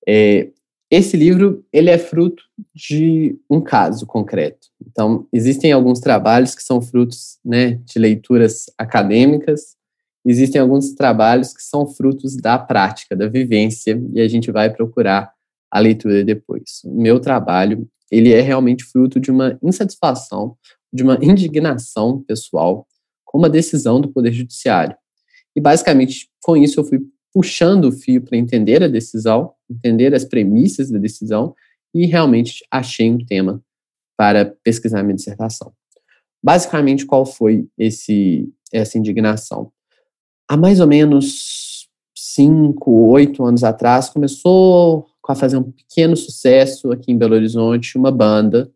É, esse livro ele é fruto de um caso concreto. Então, existem alguns trabalhos que são frutos né, de leituras acadêmicas, existem alguns trabalhos que são frutos da prática, da vivência, e a gente vai procurar a leitura depois. O meu trabalho ele é realmente fruto de uma insatisfação, de uma indignação pessoal com uma decisão do Poder Judiciário. E, basicamente, com isso, eu fui puxando o fio para entender a decisão, entender as premissas da decisão e realmente achei um tema para pesquisar minha dissertação. Basicamente, qual foi esse essa indignação? Há mais ou menos cinco, oito anos atrás, começou a fazer um pequeno sucesso aqui em Belo Horizonte, uma banda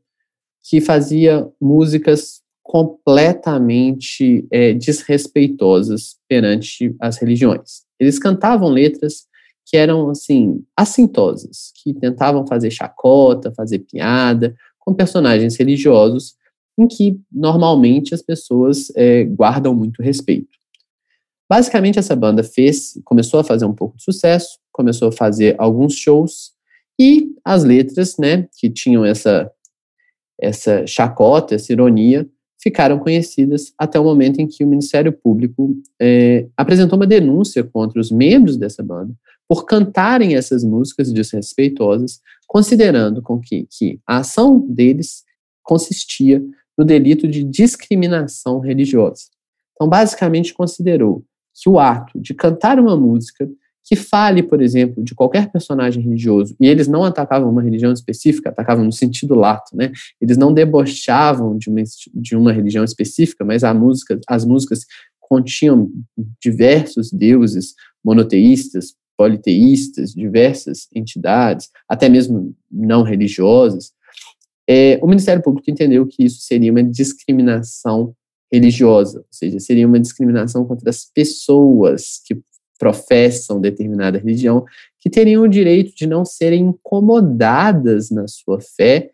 que fazia músicas completamente é, desrespeitosas perante as religiões. Eles cantavam letras que eram, assim, assintosas, que tentavam fazer chacota, fazer piada com personagens religiosos, em que normalmente as pessoas é, guardam muito respeito. Basicamente, essa banda fez, começou a fazer um pouco de sucesso, começou a fazer alguns shows, E as letras, né, que tinham essa, essa chacota, essa ironia, ficaram conhecidas até o momento em que o Ministério Público é, apresentou uma denúncia contra os membros dessa banda por cantarem essas músicas desrespeitosas, considerando com que, que a ação deles consistia no delito de discriminação religiosa. Então, basicamente, considerou que o ato de cantar uma música que fale, por exemplo, de qualquer personagem religioso, e eles não atacavam uma religião específica, atacavam no sentido lato, né? Eles não debochavam de uma, de uma religião específica, mas a música, as músicas continham diversos deuses monoteístas, politeístas, diversas entidades, até mesmo não religiosas. É, o Ministério Público entendeu que isso seria uma discriminação religiosa, ou seja, seria uma discriminação contra as pessoas que professam determinada religião, que teriam o direito de não serem incomodadas na sua fé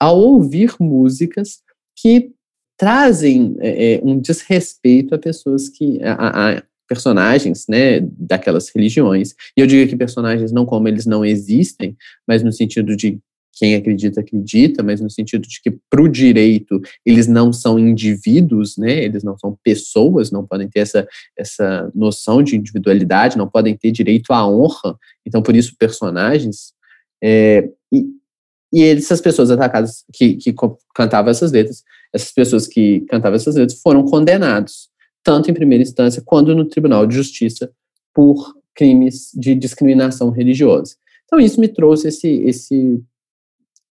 ao ouvir músicas que trazem é, é um desrespeito a pessoas que a, a, personagens, né, daquelas religiões. E eu digo aqui personagens não como eles não existem, mas no sentido de quem acredita, acredita, mas no sentido de que para o direito eles não são indivíduos, né? Eles não são pessoas, não podem ter essa, essa noção de individualidade, não podem ter direito à honra. Então, por isso, personagens. É, e, e essas pessoas atacadas que, que cantavam essas letras, essas pessoas que cantavam essas letras foram condenados, tanto em primeira instância quanto no Tribunal de Justiça, por crimes de discriminação religiosa. Então, isso me trouxe esse, esse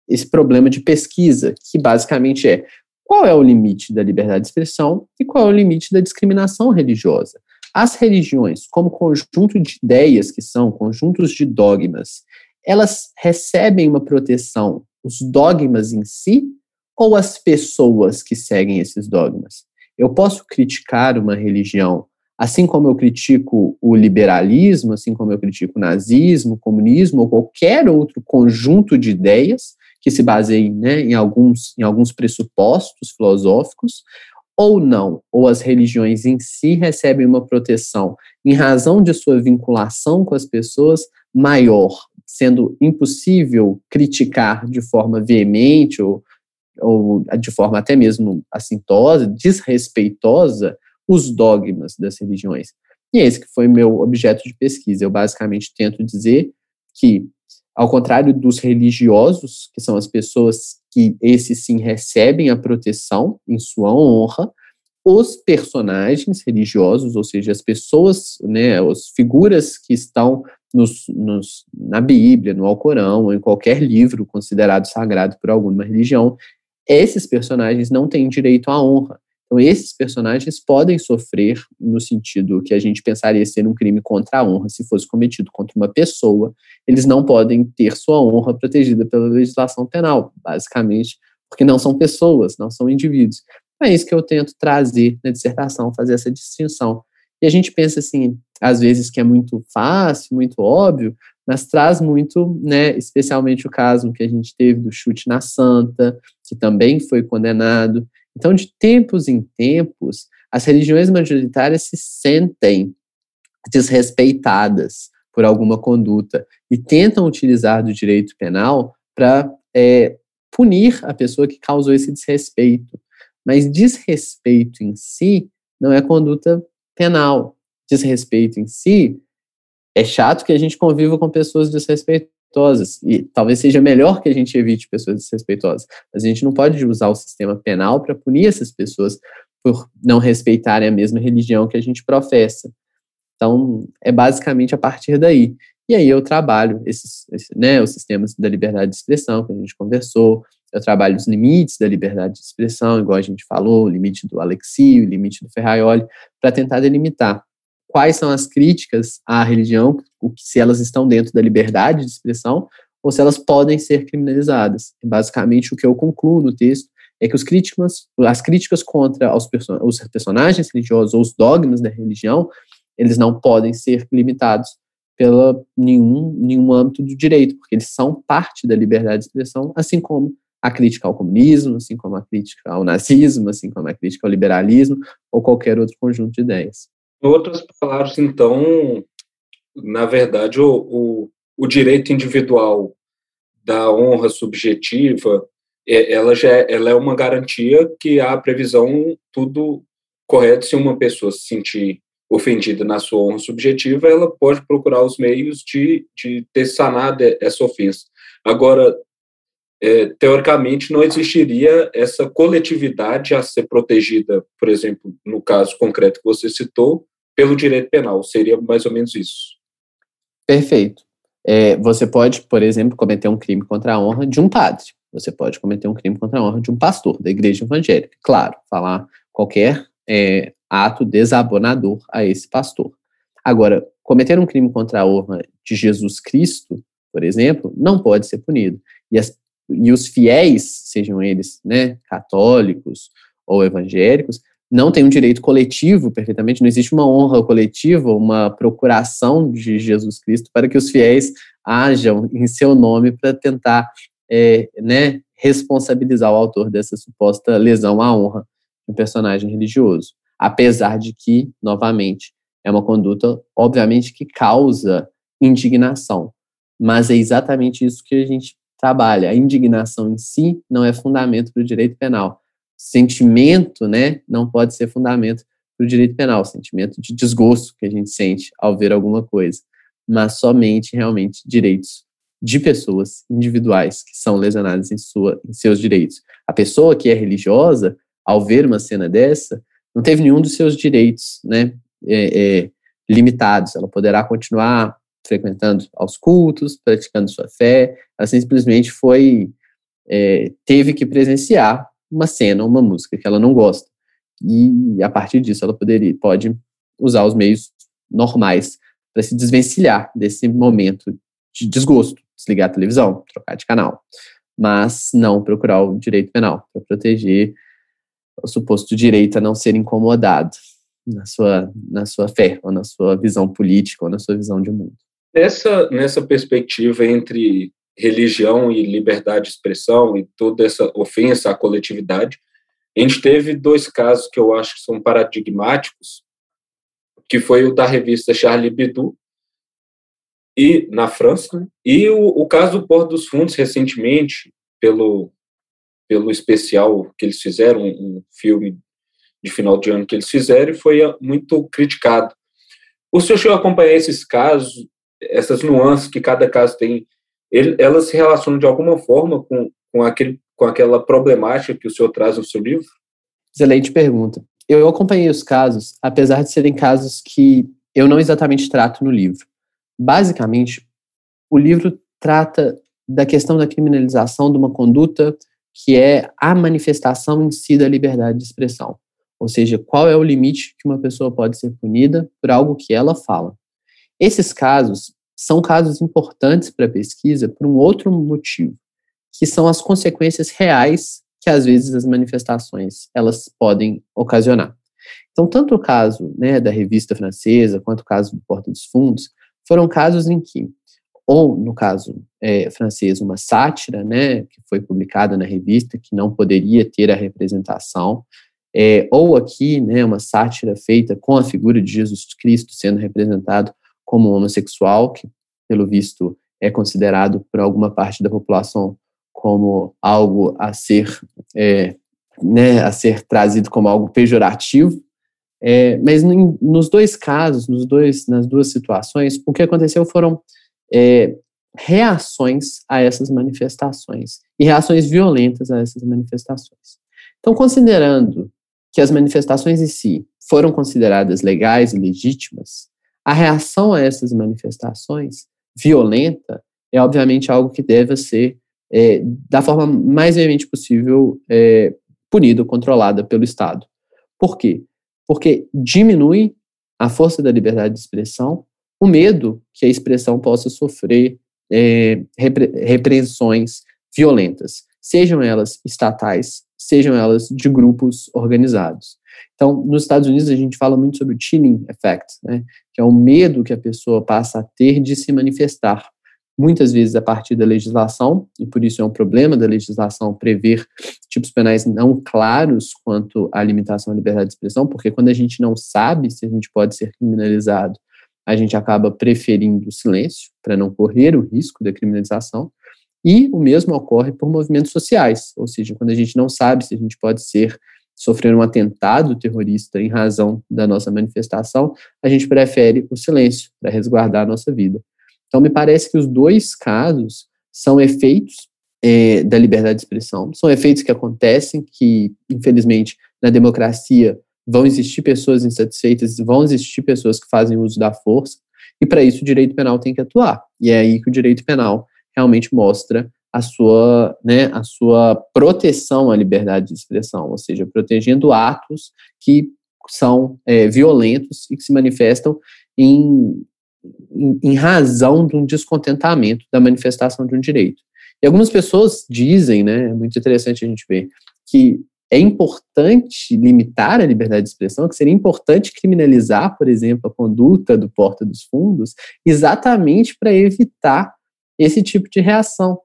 esse problema de pesquisa, que basicamente é qual é o limite da liberdade de expressão e qual é o limite da discriminação religiosa. As religiões, como conjunto de ideias que são conjuntos de dogmas, elas recebem uma proteção, os dogmas em si ou as pessoas que seguem esses dogmas? Eu posso criticar uma religião, assim como eu critico o liberalismo, assim como eu critico o nazismo, o comunismo ou qualquer outro conjunto de ideias, que se baseiem né, em, alguns, em alguns pressupostos filosóficos, ou não, ou as religiões em si recebem uma proteção em razão de sua vinculação com as pessoas maior, sendo impossível criticar de forma veemente ou, ou de forma até mesmo assintosa, desrespeitosa, os dogmas das religiões. E esse que foi meu objeto de pesquisa. Eu basicamente tento dizer que ao contrário dos religiosos, que são as pessoas que esses sim recebem a proteção em sua honra, os personagens religiosos, ou seja, as pessoas, né, as figuras que estão nos, nos, na Bíblia, no Alcorão, ou em qualquer livro considerado sagrado por alguma religião, esses personagens não têm direito à honra. Então, esses personagens podem sofrer no sentido que a gente pensaria ser um crime contra a honra se fosse cometido contra uma pessoa. Eles não podem ter sua honra protegida pela legislação penal, basicamente, porque não são pessoas, não são indivíduos. É isso que eu tento trazer na dissertação, fazer essa distinção. E a gente pensa assim, às vezes que é muito fácil, muito óbvio, mas traz muito, né, especialmente o caso que a gente teve do chute na Santa, que também foi condenado, então, de tempos em tempos, as religiões majoritárias se sentem desrespeitadas por alguma conduta e tentam utilizar do direito penal para é, punir a pessoa que causou esse desrespeito. Mas desrespeito em si não é conduta penal. Desrespeito em si é chato que a gente conviva com pessoas desrespeitosas desrespeitosas. E talvez seja melhor que a gente evite pessoas desrespeitosas. Mas a gente não pode usar o sistema penal para punir essas pessoas por não respeitarem a mesma religião que a gente professa. Então, é basicamente a partir daí. E aí eu trabalho esses, né, os sistemas da liberdade de expressão que a gente conversou, eu trabalho os limites da liberdade de expressão, igual a gente falou, o limite do Alexi, o limite do Ferraioli, para tentar delimitar quais são as críticas à religião, se elas estão dentro da liberdade de expressão ou se elas podem ser criminalizadas. basicamente, o que eu concluo no texto é que os críticos, as críticas contra os, person os personagens religiosos ou os dogmas da religião, eles não podem ser limitados pela nenhum, nenhum âmbito do direito, porque eles são parte da liberdade de expressão, assim como a crítica ao comunismo, assim como a crítica ao nazismo, assim como a crítica ao liberalismo ou qualquer outro conjunto de ideias. Em outras palavras, então, na verdade, o, o, o direito individual da honra subjetiva, é, ela já é, ela é uma garantia que há previsão tudo correto se uma pessoa se sentir ofendida na sua honra subjetiva, ela pode procurar os meios de, de ter sanado essa ofensa. Agora, é, teoricamente, não existiria essa coletividade a ser protegida, por exemplo, no caso concreto que você citou, pelo direito penal. Seria mais ou menos isso. Perfeito. É, você pode, por exemplo, cometer um crime contra a honra de um padre. Você pode cometer um crime contra a honra de um pastor da igreja evangélica. Claro, falar qualquer é, ato desabonador a esse pastor. Agora, cometer um crime contra a honra de Jesus Cristo, por exemplo, não pode ser punido. E as e os fiéis, sejam eles né, católicos ou evangélicos, não têm um direito coletivo perfeitamente, não existe uma honra coletiva, uma procuração de Jesus Cristo para que os fiéis hajam em seu nome para tentar é, né, responsabilizar o autor dessa suposta lesão à honra um personagem religioso. Apesar de que, novamente, é uma conduta, obviamente, que causa indignação. Mas é exatamente isso que a gente trabalha. A indignação em si não é fundamento para o direito penal. Sentimento, né, não pode ser fundamento para o direito penal. Sentimento de desgosto que a gente sente ao ver alguma coisa, mas somente realmente direitos de pessoas individuais que são lesionadas em, sua, em seus direitos. A pessoa que é religiosa, ao ver uma cena dessa, não teve nenhum dos seus direitos, né, é, é, limitados. Ela poderá continuar frequentando aos cultos, praticando sua fé, ela simplesmente foi, é, teve que presenciar uma cena, uma música que ela não gosta. E a partir disso ela poderia, pode usar os meios normais para se desvencilhar desse momento de desgosto, desligar a televisão, trocar de canal, mas não procurar o direito penal para proteger o suposto direito a não ser incomodado na sua, na sua fé, ou na sua visão política, ou na sua visão de mundo. Nessa, nessa perspectiva entre religião e liberdade de expressão e toda essa ofensa à coletividade, a gente teve dois casos que eu acho que são paradigmáticos, que foi o da revista Charlie Hebdo e na França, né? e o, o caso do Porto dos Fundos recentemente pelo pelo especial que eles fizeram, um filme de final de ano que eles fizeram, e foi muito criticado. O senhor chegou a acompanhar esses casos essas nuances que cada caso tem, ele, elas se relacionam de alguma forma com, com, aquele, com aquela problemática que o senhor traz no seu livro? Excelente pergunta. Eu acompanhei os casos, apesar de serem casos que eu não exatamente trato no livro. Basicamente, o livro trata da questão da criminalização de uma conduta que é a manifestação em si da liberdade de expressão. Ou seja, qual é o limite que uma pessoa pode ser punida por algo que ela fala. Esses casos são casos importantes para a pesquisa por um outro motivo, que são as consequências reais que às vezes as manifestações elas podem ocasionar. Então, tanto o caso né, da revista francesa quanto o caso do Porta dos Fundos foram casos em que, ou no caso é, francês, uma sátira, né, que foi publicada na revista que não poderia ter a representação, é, ou aqui, né, uma sátira feita com a figura de Jesus Cristo sendo representado como homossexual, que, pelo visto, é considerado por alguma parte da população como algo a ser, é, né, a ser trazido como algo pejorativo. É, mas nos dois casos, nos dois, nas duas situações, o que aconteceu foram é, reações a essas manifestações e reações violentas a essas manifestações. Então, considerando que as manifestações em si foram consideradas legais e legítimas, a reação a essas manifestações violenta é, obviamente, algo que deve ser, é, da forma mais veemente possível, é, punido, controlada pelo Estado. Por quê? Porque diminui a força da liberdade de expressão, o medo que a expressão possa sofrer é, repre repreensões violentas, sejam elas estatais, sejam elas de grupos organizados. Então, nos Estados Unidos, a gente fala muito sobre o chilling effect, né, que é o medo que a pessoa passa a ter de se manifestar. Muitas vezes a partir da legislação, e por isso é um problema da legislação prever tipos penais não claros quanto à limitação à liberdade de expressão, porque quando a gente não sabe se a gente pode ser criminalizado, a gente acaba preferindo o silêncio para não correr o risco da criminalização. E o mesmo ocorre por movimentos sociais, ou seja, quando a gente não sabe se a gente pode ser sofrer um atentado terrorista em razão da nossa manifestação, a gente prefere o silêncio para resguardar a nossa vida. Então, me parece que os dois casos são efeitos é, da liberdade de expressão, são efeitos que acontecem, que, infelizmente, na democracia vão existir pessoas insatisfeitas, vão existir pessoas que fazem uso da força, e para isso o direito penal tem que atuar. E é aí que o direito penal realmente mostra a sua, né, a sua proteção à liberdade de expressão, ou seja, protegendo atos que são é, violentos e que se manifestam em, em, em razão de um descontentamento da manifestação de um direito. E algumas pessoas dizem, né, é muito interessante a gente ver, que é importante limitar a liberdade de expressão, que seria importante criminalizar, por exemplo, a conduta do porta dos fundos, exatamente para evitar esse tipo de reação.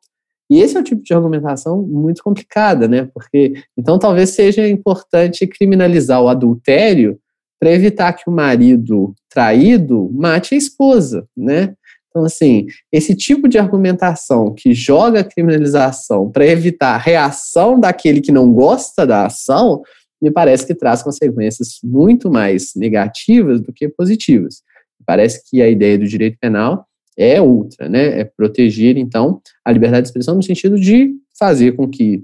E esse é o tipo de argumentação muito complicada, né? Porque então talvez seja importante criminalizar o adultério para evitar que o marido traído mate a esposa, né? Então, assim, esse tipo de argumentação que joga a criminalização para evitar a reação daquele que não gosta da ação, me parece que traz consequências muito mais negativas do que positivas. Parece que a ideia do direito penal é outra, né? É proteger, então, a liberdade de expressão no sentido de fazer com que,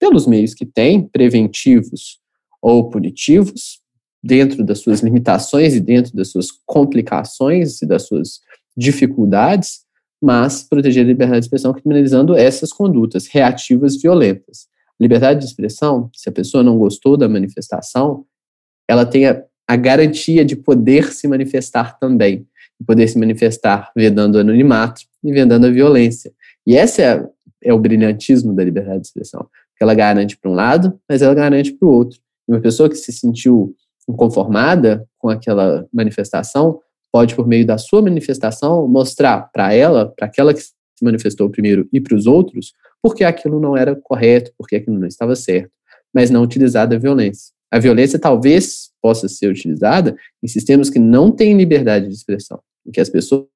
pelos meios que tem, preventivos ou punitivos, dentro das suas limitações e dentro das suas complicações e das suas dificuldades, mas proteger a liberdade de expressão criminalizando essas condutas reativas violentas. Liberdade de expressão, se a pessoa não gostou da manifestação, ela tem a, a garantia de poder se manifestar também poder se manifestar vedando o anonimato e vedando a violência. E esse é, é o brilhantismo da liberdade de expressão, que ela garante para um lado, mas ela garante para o outro. Uma pessoa que se sentiu inconformada com aquela manifestação pode, por meio da sua manifestação, mostrar para ela, para aquela que se manifestou primeiro e para os outros, porque aquilo não era correto, porque aquilo não estava certo, mas não utilizar da violência. A violência talvez possa ser utilizada em sistemas que não têm liberdade de expressão em que as pessoas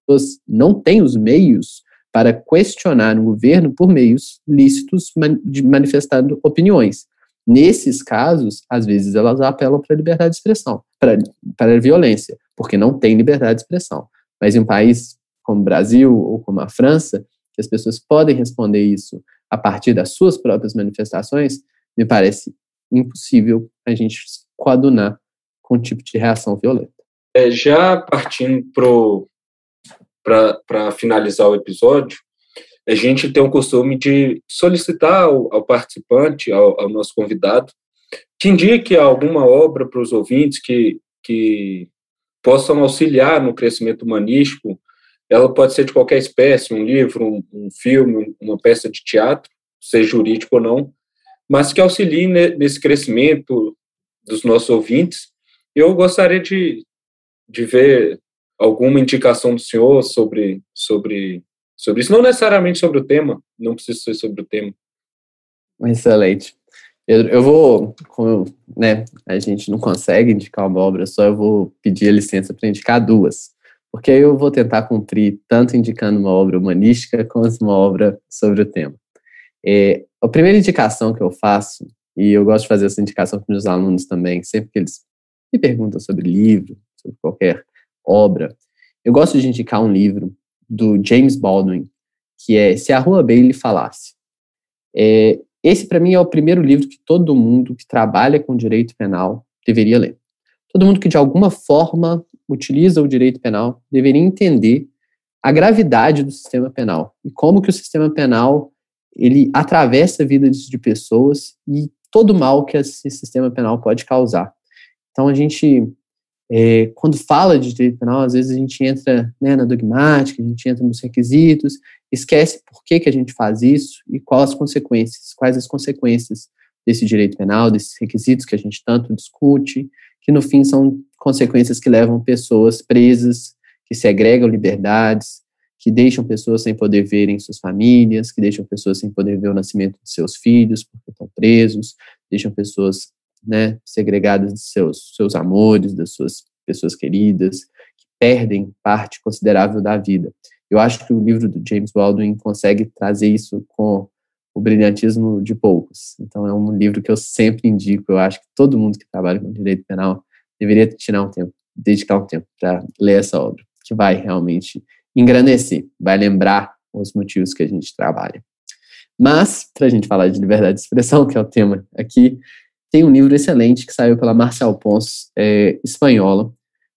não têm os meios para questionar o governo por meios lícitos de manifestando opiniões. Nesses casos, às vezes elas apelam para a liberdade de expressão, para, para a violência, porque não tem liberdade de expressão. Mas em um país como o Brasil ou como a França, que as pessoas podem responder isso a partir das suas próprias manifestações, me parece impossível a gente coadunar com um tipo de reação violenta. É, já partindo para finalizar o episódio, a gente tem o costume de solicitar ao, ao participante, ao, ao, nosso convidado, que indique alguma obra para os ouvintes que, que possam auxiliar no crescimento humanístico. Ela pode ser de qualquer espécie, um livro, um, um filme, uma peça de teatro, seja jurídico ou não, mas que auxilie nesse crescimento dos nossos ouvintes. Eu gostaria de, de ver alguma indicação do senhor sobre, sobre, sobre isso, não necessariamente sobre o tema, não precisa ser sobre o tema. Excelente. Pedro, eu vou, como né, a gente não consegue indicar uma obra só, eu vou pedir a licença para indicar duas, porque aí eu vou tentar cumprir tanto indicando uma obra humanística quanto uma obra sobre o tema. É, a primeira indicação que eu faço, e eu gosto de fazer essa indicação para os meus alunos também, sempre que eles me perguntam sobre livro, sobre qualquer obra, eu gosto de indicar um livro do James Baldwin, que é Se a Rua Bailey Falasse. É, esse, para mim, é o primeiro livro que todo mundo que trabalha com direito penal deveria ler. Todo mundo que, de alguma forma, utiliza o direito penal deveria entender a gravidade do sistema penal e como que o sistema penal ele atravessa a vida de pessoas e todo o mal que esse sistema penal pode causar. Então, a gente é, quando fala de direito penal, às vezes a gente entra né, na dogmática, a gente entra nos requisitos, esquece por que, que a gente faz isso e quais as consequências, quais as consequências desse direito penal, desses requisitos que a gente tanto discute, que no fim são consequências que levam pessoas presas, que segregam liberdades, que deixam pessoas sem poder verem suas famílias, que deixam pessoas sem poder ver o nascimento de seus filhos porque estão presos, deixam pessoas né, segregadas de seus, seus amores, das suas pessoas queridas, que perdem parte considerável da vida. Eu acho que o livro do James Baldwin consegue trazer isso com o brilhantismo de poucos. Então é um livro que eu sempre indico. Eu acho que todo mundo que trabalha com direito penal deveria tirar um tempo, dedicar um tempo para ler essa obra, que vai realmente engrandecer, vai lembrar os motivos que a gente trabalha. Mas, para a gente falar de liberdade de expressão, que é o tema aqui, tem um livro excelente que saiu pela Marcial Pons, é, espanhola,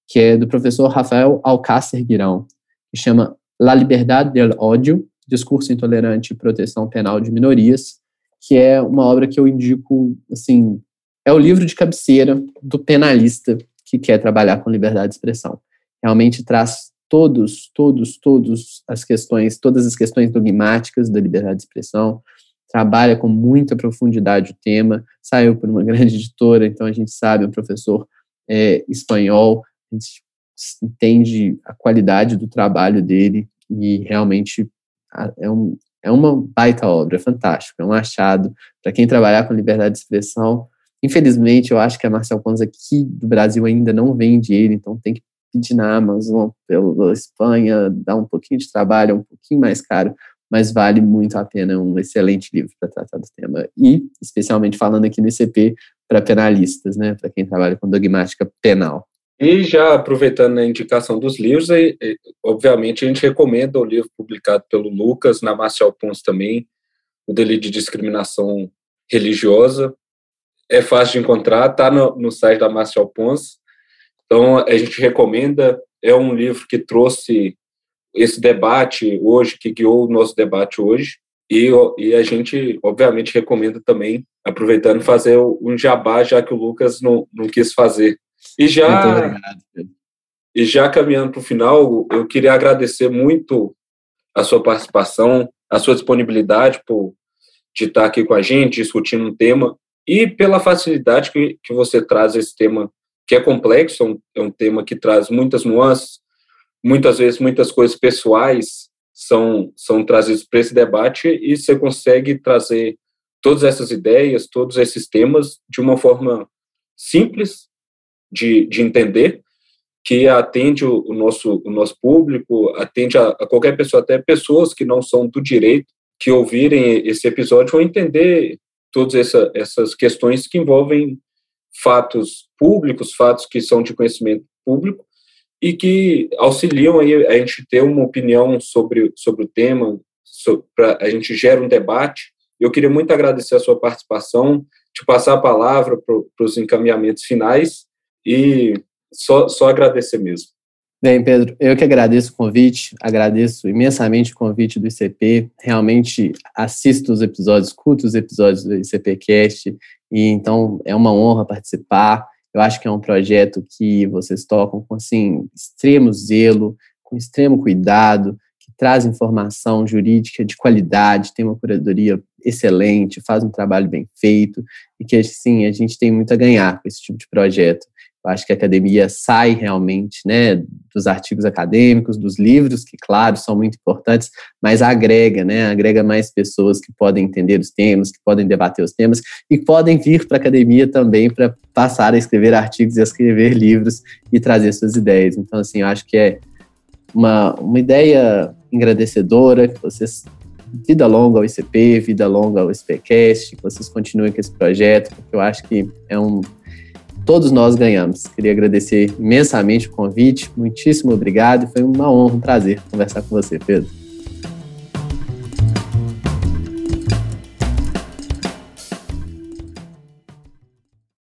que é do professor Rafael Alcácer Guirão, que chama La Liberdade del Ódio, Discurso Intolerante e Proteção Penal de Minorias, que é uma obra que eu indico, assim, é o livro de cabeceira do penalista que quer trabalhar com liberdade de expressão. Realmente traz todos, todos, todos as questões, todas as questões dogmáticas da liberdade de expressão, trabalha com muita profundidade o tema, saiu por uma (laughs) grande editora, então a gente sabe, um professor é, espanhol, a gente entende a qualidade do trabalho dele e realmente é, um, é uma baita obra, é fantástico, é um achado para quem trabalhar com liberdade de expressão. Infelizmente, eu acho que a Marcel Pons aqui do Brasil ainda não vende ele, então tem que pedir na Amazon, pela Espanha, dá um pouquinho de trabalho, é um pouquinho mais caro, mas vale muito a pena, é um excelente livro para tratar do tema. E, especialmente falando aqui no ICP, para penalistas, né, para quem trabalha com dogmática penal. E já aproveitando a indicação dos livros, obviamente a gente recomenda o livro publicado pelo Lucas, na Marcial Pons também, O Delito de Discriminação Religiosa. É fácil de encontrar, está no, no site da Marcial Pons. Então, a gente recomenda, é um livro que trouxe esse debate hoje, que guiou o nosso debate hoje, e, e a gente, obviamente, recomenda também, aproveitando, fazer um jabá, já que o Lucas não, não quis fazer. E já, e já caminhando para o final, eu queria agradecer muito a sua participação, a sua disponibilidade por, de estar aqui com a gente, discutindo um tema, e pela facilidade que, que você traz esse tema que é complexo, é um, é um tema que traz muitas nuances, muitas vezes muitas coisas pessoais são, são trazidas para esse debate e você consegue trazer todas essas ideias, todos esses temas de uma forma simples de, de entender, que atende o, o nosso, o nosso público, atende a, a, qualquer pessoa, até pessoas que não são do direito, que ouvirem esse episódio vão entender todas essa, essas questões que envolvem fatos públicos, fatos que são de conhecimento público e que auxiliam aí a gente ter uma opinião sobre, sobre o tema, para a gente gera um debate. Eu queria muito agradecer a sua participação, te passar a palavra para os encaminhamentos finais e só, só agradecer mesmo. Bem, Pedro, eu que agradeço o convite, agradeço imensamente o convite do ICP, realmente assisto os episódios, escuto os episódios do ICPcast, e então é uma honra participar. Eu acho que é um projeto que vocês tocam com assim, extremo zelo, com extremo cuidado, que traz informação jurídica de qualidade, tem uma curadoria excelente, faz um trabalho bem feito, e que assim, a gente tem muito a ganhar com esse tipo de projeto. Eu acho que a academia sai realmente né, dos artigos acadêmicos, dos livros, que, claro, são muito importantes, mas agrega, né, agrega mais pessoas que podem entender os temas, que podem debater os temas e podem vir para a academia também para passar a escrever artigos e a escrever livros e trazer suas ideias. Então, assim, eu acho que é uma, uma ideia engrandecedora, que vocês vida longa ao ICP, vida longa ao ICPcast, que vocês continuem com esse projeto, porque eu acho que é um todos nós ganhamos. Queria agradecer imensamente o convite, muitíssimo obrigado, foi uma honra, um prazer conversar com você, Pedro.